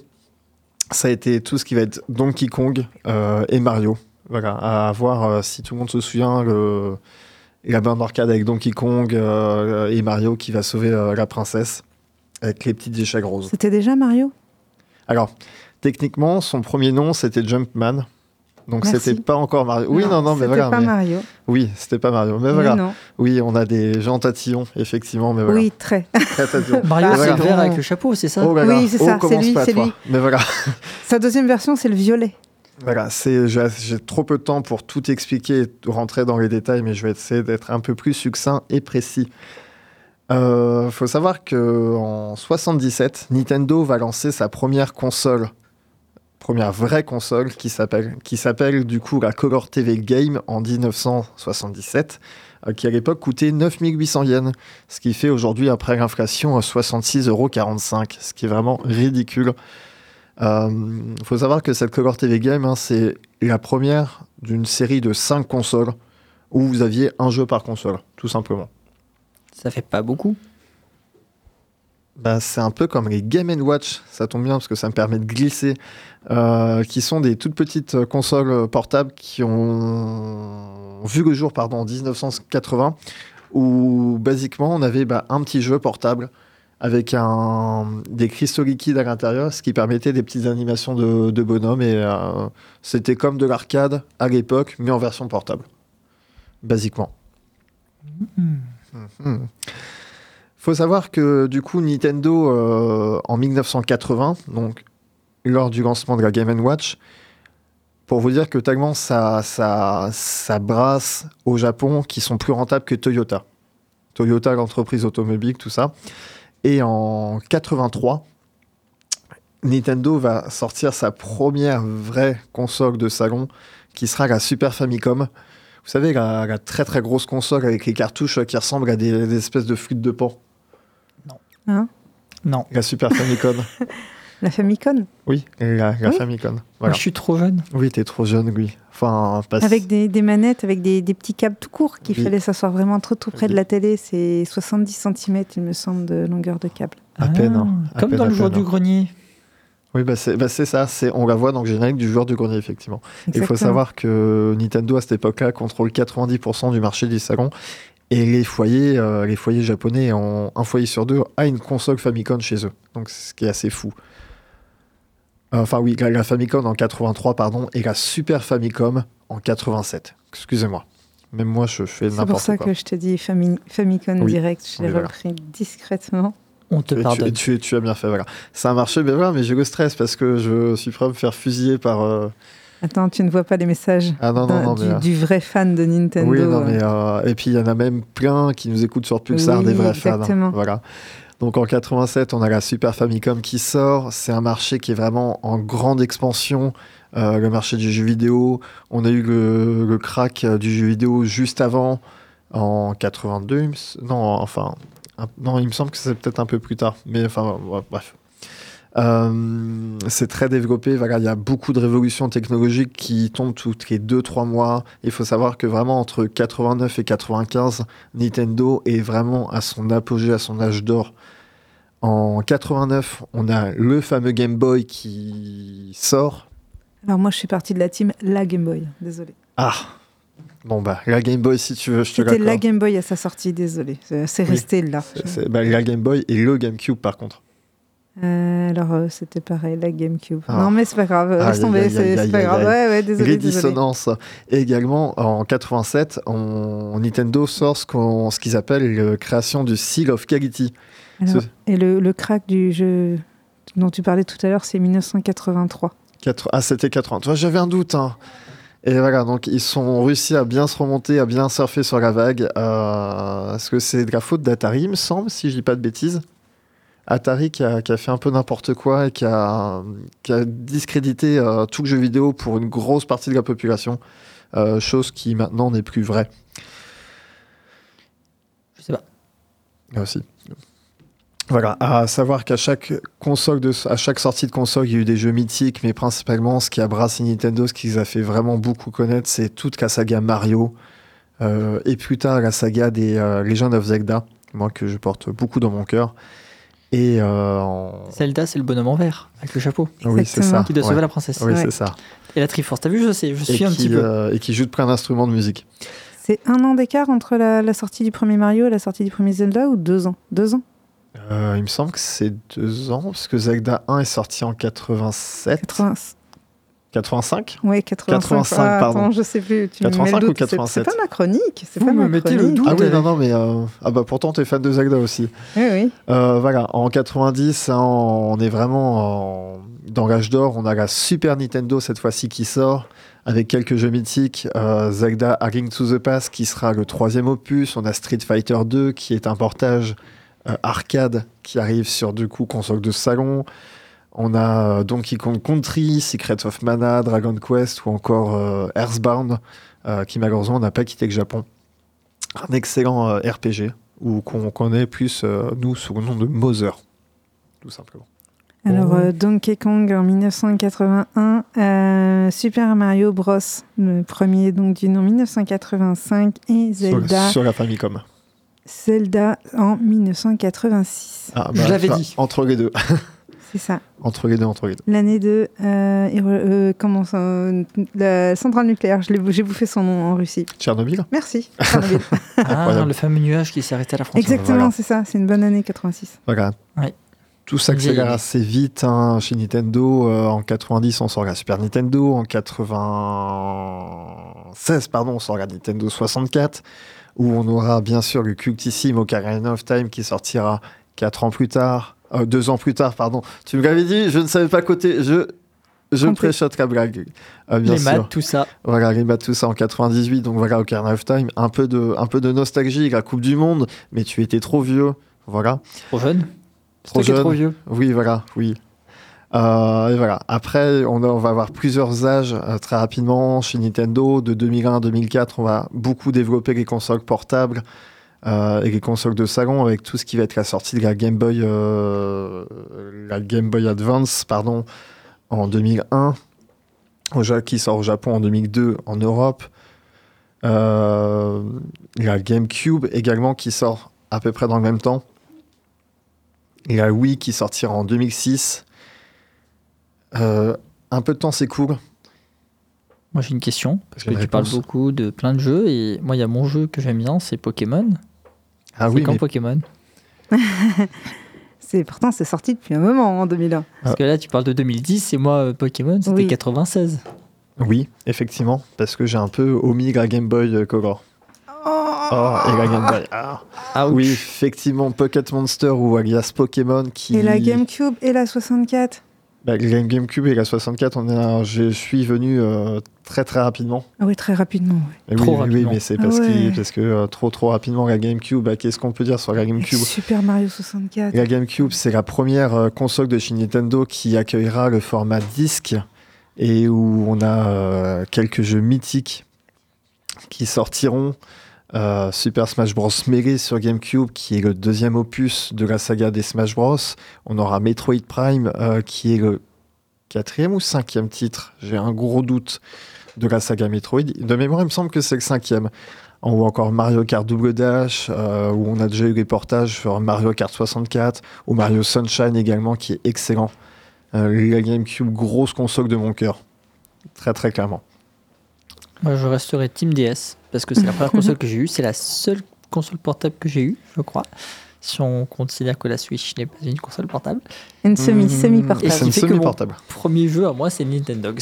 ça a été tout ce qui va être Donkey Kong euh, et Mario. Voilà, à voir si tout le monde se souvient le, la borne d'arcade avec Donkey Kong euh, et Mario qui va sauver euh, la princesse avec les petites échelles roses. C'était déjà Mario? Alors, techniquement, son premier nom c'était Jumpman. Donc c'était pas encore Mario. Oui, non, non, mais c'était voilà. pas mais- Mario. Oui, c'était pas Mario. Mais Oui, voilà. non. Oui, on a des gens tatillons, effectivement. Mais voilà. Oui, très. Très tatillons. Mario Bah, c'est voilà. le vert avec le chapeau, c'est ça? Oh là là, Oui, c'est oh, ça, c'est commence lui, pas, c'est lui. Mais voilà. Sa deuxième version, c'est le violet. Voilà, j'ai, trop peu de temps pour tout expliquer et rentrer dans les détails, mais je vais essayer d'être un peu plus succinct et précis. Il faut savoir qu'en 77, Nintendo va lancer sa première console, première vraie console, qui s'appelle, qui s'appelle du coup la Color TV Game en 1977, euh, qui à l'époque coûtait 9800 yens, ce qui fait aujourd'hui, après l'inflation, 66,45 euros, ce qui est vraiment ridicule. Il faut savoir que cette Color TV Game, hein, c'est la première d'une série de 5 consoles où vous aviez un jeu par console, tout simplement. Ça fait pas beaucoup. Bah, c'est un peu comme les Game Watch, ça tombe bien parce que ça me permet de glisser, euh, qui sont des toutes petites euh, consoles euh, portables qui ont vu le jour pardon, en 1980, où basiquement on avait bah, un petit jeu portable avec un, des cristaux liquides à l'intérieur, ce qui permettait des petites animations de, de bonhommes, et euh, c'était comme de l'arcade à l'époque, mais en version portable, basiquement. Mhm. faut savoir que du coup Nintendo euh, en 1980, donc lors du lancement de la Game Watch, pour vous dire que tellement ça, ça, ça brasse au Japon qui sont plus rentables que Toyota. Toyota, l'entreprise automobile, tout ça. Et en 83, Nintendo va sortir sa première vraie console de salon qui sera la Super Famicom. Vous savez, la, la très très grosse console avec les cartouches qui ressemblent à des, des espèces de flûtes de pan. Non. La Super Famicom. La Famicom. oui, la, la Oui. Famicom. Moi, Voilà. je suis trop jeune. Oui, t'es trop jeune, oui. Enfin, Avec des, des manettes, avec des, des petits câbles tout courts, qu'il Oui. fallait s'asseoir vraiment trop, tout près de la télé. C'est 70 cm, il me semble, de longueur de câble. À peine, hein. À Comme peine, dans le joueur du hein. grenier. Oui, bah c'est bah c'est ça. C'est on la voit dans le générique du joueur du grenier, effectivement. Il faut savoir que Nintendo, à cette époque-là, contrôle 90% du marché du salon. Et les foyers, euh, les foyers japonais, ont un foyer sur deux a une console Famicom chez eux. Donc, c'est ce qui est assez fou. Enfin, oui, la, la Famicom en 83, pardon, et la Super Famicom en 87. Excusez-moi. Même moi, je fais C'est pour n'importe ça quoi. que je te dis Fami- Famicom Oui. direct. Je l'ai Oui, voilà. repris discrètement. On te Tu, pardonne. tu, tu as bien fait, voilà. Ça a marché, mais voilà, mais j'ai le stress parce que je suis prêt à me faire fusiller par. euh, Attends, tu ne vois pas les messages Ah non, non, non, du, mais. euh, du vrai fan de Nintendo. Oui, non, euh. mais euh, et puis il y en a même plein qui nous écoutent sur Pulsar, Oui, des vrais fans. hein. exactement. Voilà. Donc en 87, on a la Super Famicom qui sort. C'est un marché qui est vraiment en grande expansion. euh, le marché du jeu vidéo. On a eu le, le crack euh, du jeu vidéo juste avant, en 82. il me s- Non, enfin, non, il me semble que c'est peut-être un peu plus tard. Mais enfin, bref. Euh, c'est très développé. Voilà, il y a beaucoup de révolutions technologiques qui tombent toutes les 2-3 mois. Il faut savoir que vraiment entre 89 et 95, Nintendo est vraiment à son apogée, à son âge d'or. En 89, on a le fameux Game Boy qui sort. Alors moi, je suis partie de la team la Game Boy. Désolée. Ah Bon, bah, la Game Boy, si tu veux, je te C'était la. Game Boy à sa sortie. Désolée. C'est Oui. resté là. Bah, la Game Boy et le GameCube, par contre. Euh, alors, euh, c'était pareil, la GameCube. Ah. Non, mais c'est pas grave. Aïe, Laisse tomber, c'est pas grave. Ouais, ouais, désolé. Les désolé. dissonances. Et également, en 87, on- Nintendo sort ce qu'ils appellent la création du Seal of Quality. Alors, Ce- et le, le crack du jeu dont tu parlais tout à l'heure, c'est 1983. Quatre- Ah, c'était 80. Tu vois, j'avais un doute. hein. Et voilà, donc ils sont réussi à bien se remonter, à bien surfer sur la vague. Euh, Est-ce que c'est de la faute d'Atari, me semble, si je dis pas de bêtises Atari qui a, qui a fait un peu n'importe quoi et qui a, qui a discrédité euh, tout le jeu vidéo pour une grosse partie de la population, euh, chose qui maintenant n'est plus vraie. Je sais pas. Là aussi. Voilà, à savoir qu'à chaque console de, à chaque sortie de console, il y a eu des jeux mythiques, mais principalement ce qui a brassé Nintendo, ce qui les a fait vraiment beaucoup connaître, c'est toute la saga Mario, euh, et plus tard la saga des euh, Legend of Zelda, moi que je porte beaucoup dans mon cœur. Et euh, Zelda, c'est le bonhomme en vert, avec le chapeau, oui, c'est Exactement. ça. qui doit sauver ouais. la princesse. Oui, Ouais. c'est ça. Et la Triforce, t'as vu, je sais, je Et suis un qui, petit peu. euh, et qui joue de plein d'instruments de musique. C'est un an d'écart entre la, la sortie du premier Mario et la sortie du premier Zelda ou deux ans? Deux ans? Euh, il me semble que c'est deux ans, parce que Zelda 1 est sorti en 87, 80... 85 Ouais, 85. 85, Ah, pardon. Attends, je sais plus. Tu me mets 85 le ou doute. C'est- 87? C'est pas ma chronique. C'est Vous pas me ma mettez le chronique. doute. Ah oui, non, non, mais euh, ah bah pourtant t'es fan de Zelda aussi. Oui, oui. Euh, voilà, en 90, hein, on est vraiment en- dans l'âge d'or. On a la Super Nintendo cette fois-ci qui sort avec quelques jeux mythiques. Euh, Zelda A Link to the Past qui sera le troisième opus. On a Street Fighter 2 qui est un portage euh, arcade qui arrive sur du coup console de salon. On a euh, Donkey Kong Country, Secret of Mana, Dragon Quest ou encore euh, Earthbound euh, qui malheureusement n'a pas quitté le Japon. Un excellent euh, RPG ou qu'on connaît plus euh, nous sous le nom de Mother, tout simplement. Alors, Oh. euh, Donkey Kong en 1981, euh, Super Mario Bros, le premier donc du nom 1985, et Sur, Zelda, sur la Famicom. Zelda en 1986. Ah, Je l'avais dit. Entre les deux. C'est ça. entre les deux, entre les deux. L'année de. euh, euh, comment ça euh, La centrale nucléaire. J'ai bouffé son nom en Russie. Tchernobyl Merci. Tchernobyl. Ah, Incroyable. le fameux nuage qui s'est arrêté à la frontière. Exactement, voilà. c'est ça. C'est une bonne année 86. Voilà. Ouais. Tout s'accélère assez vite hein, chez Nintendo. Euh, en 90, on sort la Super Nintendo. En 96, pardon, on sort la Nintendo 64. Où on aura bien sûr le cultissime Ocarina of Time qui sortira 4 ans plus tard. Euh, deux ans plus tard, pardon. Tu me l'avais dit, je ne savais pas côté. Je, je préchote la blague. Euh, bien les sûr. maths, tout ça. Voilà, les maths, tout ça en 98, donc voilà, Ocarina of Time, un peu de, un peu de nostalgie, la Coupe du Monde, mais tu étais trop vieux, voilà. Trop jeune? Trop jeune. trop vieux. Oui, voilà, oui. Euh, et voilà. Après, on, a- on va avoir plusieurs âges euh, très rapidement chez Nintendo. De 2001 à 2004, on va beaucoup développer les consoles portables euh, et les consoles de salon avec tout ce qui va être la sortie de la Game Boy, euh, la Game Boy Advance, pardon, en 2001, au Ja- qui sort au Japon en 2002 en Europe. Euh, la GameCube également qui sort à peu près dans le même temps. Et la Wii qui sortira en 2006. Euh, un peu de temps s'écoule. Moi, j'ai une question. Parce que tu parles beaucoup de plein de jeux. Et moi, il y a mon jeu que j'aime bien, c'est Pokémon. Ah c'est oui, quand mais Pokémon C'est pourtant c'est sorti depuis un moment en 2001. Parce que là, tu parles de 2010 et moi, euh, Pokémon, c'était Oui. 96. oui, effectivement, parce que j'ai un peu omis la Game Boy euh, Color. Oh, et la Game Boy. Ah. Ah Oui, effectivement, Pocket Monster ou alias Pokémon qui. Et la GameCube et la 64. Bah, la GameCube et la 64, on est un- je suis venu euh, très très rapidement. Ah oui, très rapidement. ouais. Et Trop oui, oui, rapidement. mais c'est Ah parce, ouais. qu'il- parce que euh, trop trop rapidement la GameCube. bah, Qu'est-ce qu'on peut dire sur la Avec GameCube Super Mario 64. La GameCube, c'est la première euh, console de chez Nintendo qui accueillera le format disque et où on a euh, quelques jeux mythiques qui sortiront. Euh, Super Smash Bros. Melee sur GameCube, qui est le deuxième opus de la saga des Smash Bros. On aura Metroid Prime, euh, qui est le quatrième ou cinquième titre. J'ai un gros doute de la saga Metroid. De mémoire, il me semble que c'est le cinquième. Ou encore Mario Kart Double Dash, euh, où on a déjà eu les portages sur Mario Kart 64, ou Mario Sunshine également, qui est excellent. La GameCube, grosse console de mon cœur. Très très clairement. Moi, je resterai Team DS. Parce que c'est la première console que j'ai eue. C'est la seule console portable que j'ai eue, je crois. Si on considère que la Switch n'est pas une console portable. Une semi, Mmh, semi-portable. Et C'est ce une qui fait que mon- semi-portable. Premier jeu à moi, c'est Nintendogs.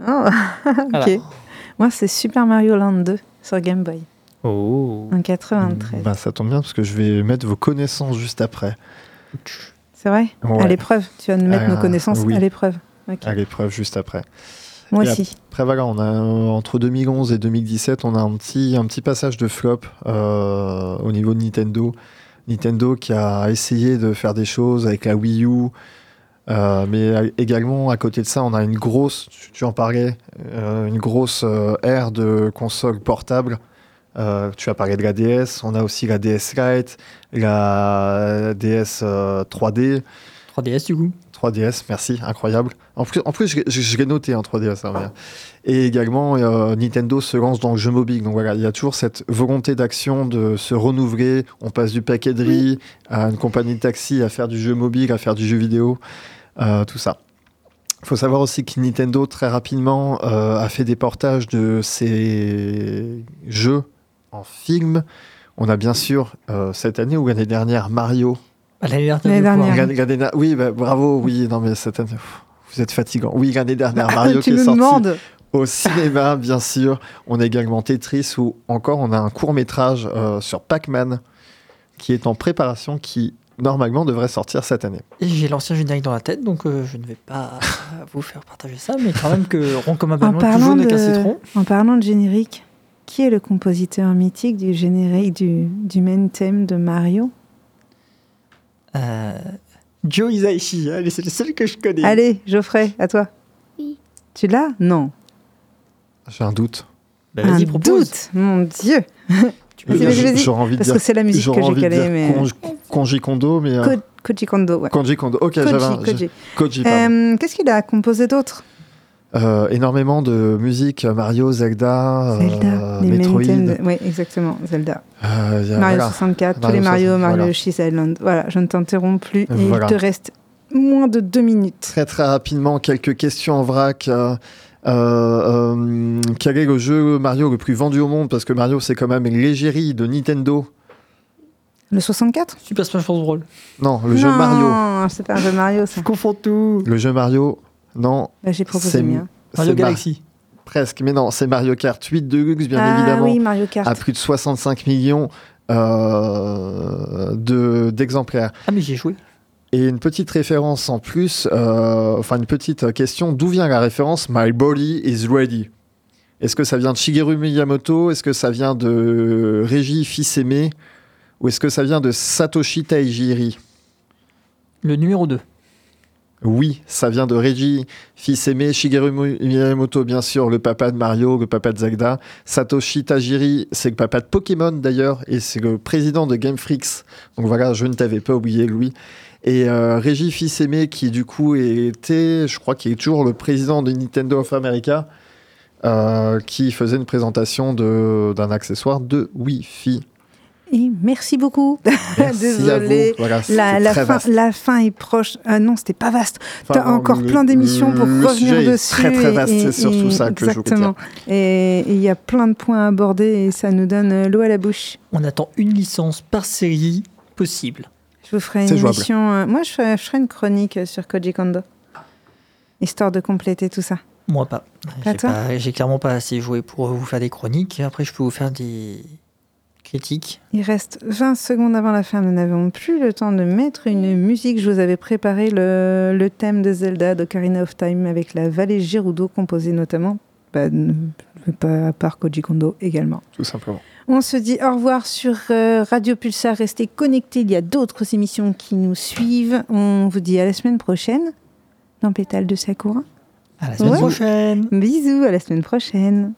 Oh, Voilà. ok. Moi, c'est Super Mario Land 2 sur Game Boy Oh. en 93. Bah, ça tombe bien parce que je vais mettre vos connaissances juste après. C'est vrai? Ouais. À l'épreuve. Tu vas nous mettre Ah, nos connaissances oui. à l'épreuve. À l'épreuve juste après. Moi Et aussi. Après, voilà, on a, euh, entre 2011 et 2017, on a un petit, un petit passage de flop euh, au niveau de Nintendo. Nintendo qui a essayé de faire des choses avec la Wii U. euh, mais également, à côté de ça, on a une grosse, tu, tu en parlais, euh, une grosse euh, ère de consoles portables. Euh, tu as parlé de la DS, on a aussi la DS Lite, la DS euh, 3D. 3DS du coup. 3DS, merci, incroyable. En plus, en plus je, je- je l'ai noté, hein, 3DS. hein, Et également, euh, Nintendo se lance dans le jeu mobile. Donc voilà, il y a toujours cette volonté d'action de se renouveler. On passe du paquet de riz à une compagnie de taxi, à faire du jeu mobile, à faire du jeu vidéo, euh, tout ça. Il faut savoir aussi que Nintendo, très rapidement, euh, a fait des portages de ses jeux en film. On a bien sûr, cette année ou l'année dernière, Mario L'année dernière. L'année dernière. Oui, bah, bravo, oui, non mais cette année, vous êtes fatigant. Oui, l'année dernière, Mario tu qui est sorti demandes. au cinéma, bien sûr. On a également Tetris ou encore on a un court métrage sur Pac-Man qui est en préparation, qui normalement devrait sortir cette année. Et j'ai l'ancien générique dans la tête, donc euh, je ne vais pas vous faire partager ça, mais quand même que rond comme un ballon, tout jaune avec un de, citron. en parlant de générique, qui est le compositeur mythique du générique du, du main thème de Mario? Euh, Joe allez, c'est le seul que je connais. Allez, Geoffrey, à toi. Oui. Tu l'as? Non. J'ai un doute. Bah, Un propose. doute, mon Dieu. J'aurais envie de Parce dire, que c'est la musique que j'ai calée, mais... Konji- Kondo, mais euh, Ko- Koji Kondo, ouais. Konji Kondo. Ok, j'avais un- Koji, Koji. Koji. Euh, Qu'est-ce qu'il a composé d'autre? Euh, énormément de musique, Mario, Zelda, Zelda, euh, les main Metroid. de- Oui, exactement, Zelda. Euh, a- Mario voilà. 64, tous Mario les Mario, 64, Mario voilà. Island. Voilà, je ne t'interromps plus et Voilà. il te reste moins de deux minutes. Très très rapidement, quelques questions en vrac. Euh, euh, euh, quel est le jeu Mario le plus vendu au monde? Parce que Mario, c'est quand même une légérie de Nintendo. Le 64 Super Smash Bros. Brawl. Non, le jeu Mario. Non, c'est pas un jeu Mario, ça. Je confonds tout. Le jeu Mario, non. Bah, J'ai C'est proposé le mien. Mario Mar- Galaxy. presque, mais non, c'est Mario Kart 8 Deluxe, bien ah évidemment. oui, Mario Kart. À plus de 65 millions euh, de- d'exemplaires. Ah, mais j'y ai joué. Et une petite référence en plus, euh, enfin une petite question, d'où vient la référence My body is ready? Est-ce que ça vient de Shigeru Miyamoto? Est-ce que ça vient de Régie fils aimé Ou est-ce que ça vient de Satoshi Taijiri? Le numéro 2. Oui, ça vient de Reggie, fils aimé, Shigeru Miyamoto, bien sûr, le papa de Mario, le papa de Zelda. Satoshi Tajiri, c'est le papa de Pokémon d'ailleurs, et c'est le président de Game Freaks. Donc voilà, je ne t'avais pas oublié, lui. Et euh, Reggie, fils aimé, qui du coup était, je crois qu'il est toujours le président de Nintendo of America, euh, qui faisait une présentation d'un accessoire de Wi-Fi. Et merci beaucoup. Merci à vous. Désolée. Voilà, La, très fin, vaste. la fin est proche. Ah non, c'était pas vaste. Enfin, T'as encore le- plein d'émissions pour le revenir sujet est dessus. Très très et- vaste, c'est surtout et- ça que je dire. Exactement. Et et il y a plein de points à aborder et ça nous donne euh, l'eau à la bouche. On attend une licence par série possible. Je vous ferai une jouable. émission. euh, moi, je ferai, je ferai une chronique euh, sur Koji Kondo. Histoire de compléter tout ça. Moi, pas- J'ai clairement pas assez joué pour vous faire des chroniques. Après, je peux vous faire des Il reste 20 secondes avant la fin. Nous n'avons plus le temps de mettre une musique. Je vous avais préparé le, le thème de Zelda d'Ocarina of Time avec la vallée Gerudo, composée notamment, bah, n- pas à part Koji Kondo également. Tout simplement. On se dit au revoir sur euh, Radio Pulsar. Restez connectés. Il y a d'autres émissions qui nous suivent. On vous dit à la semaine prochaine dans Pétale de Sakura. À la semaine Ouais. prochaine. Bisous, à la semaine prochaine.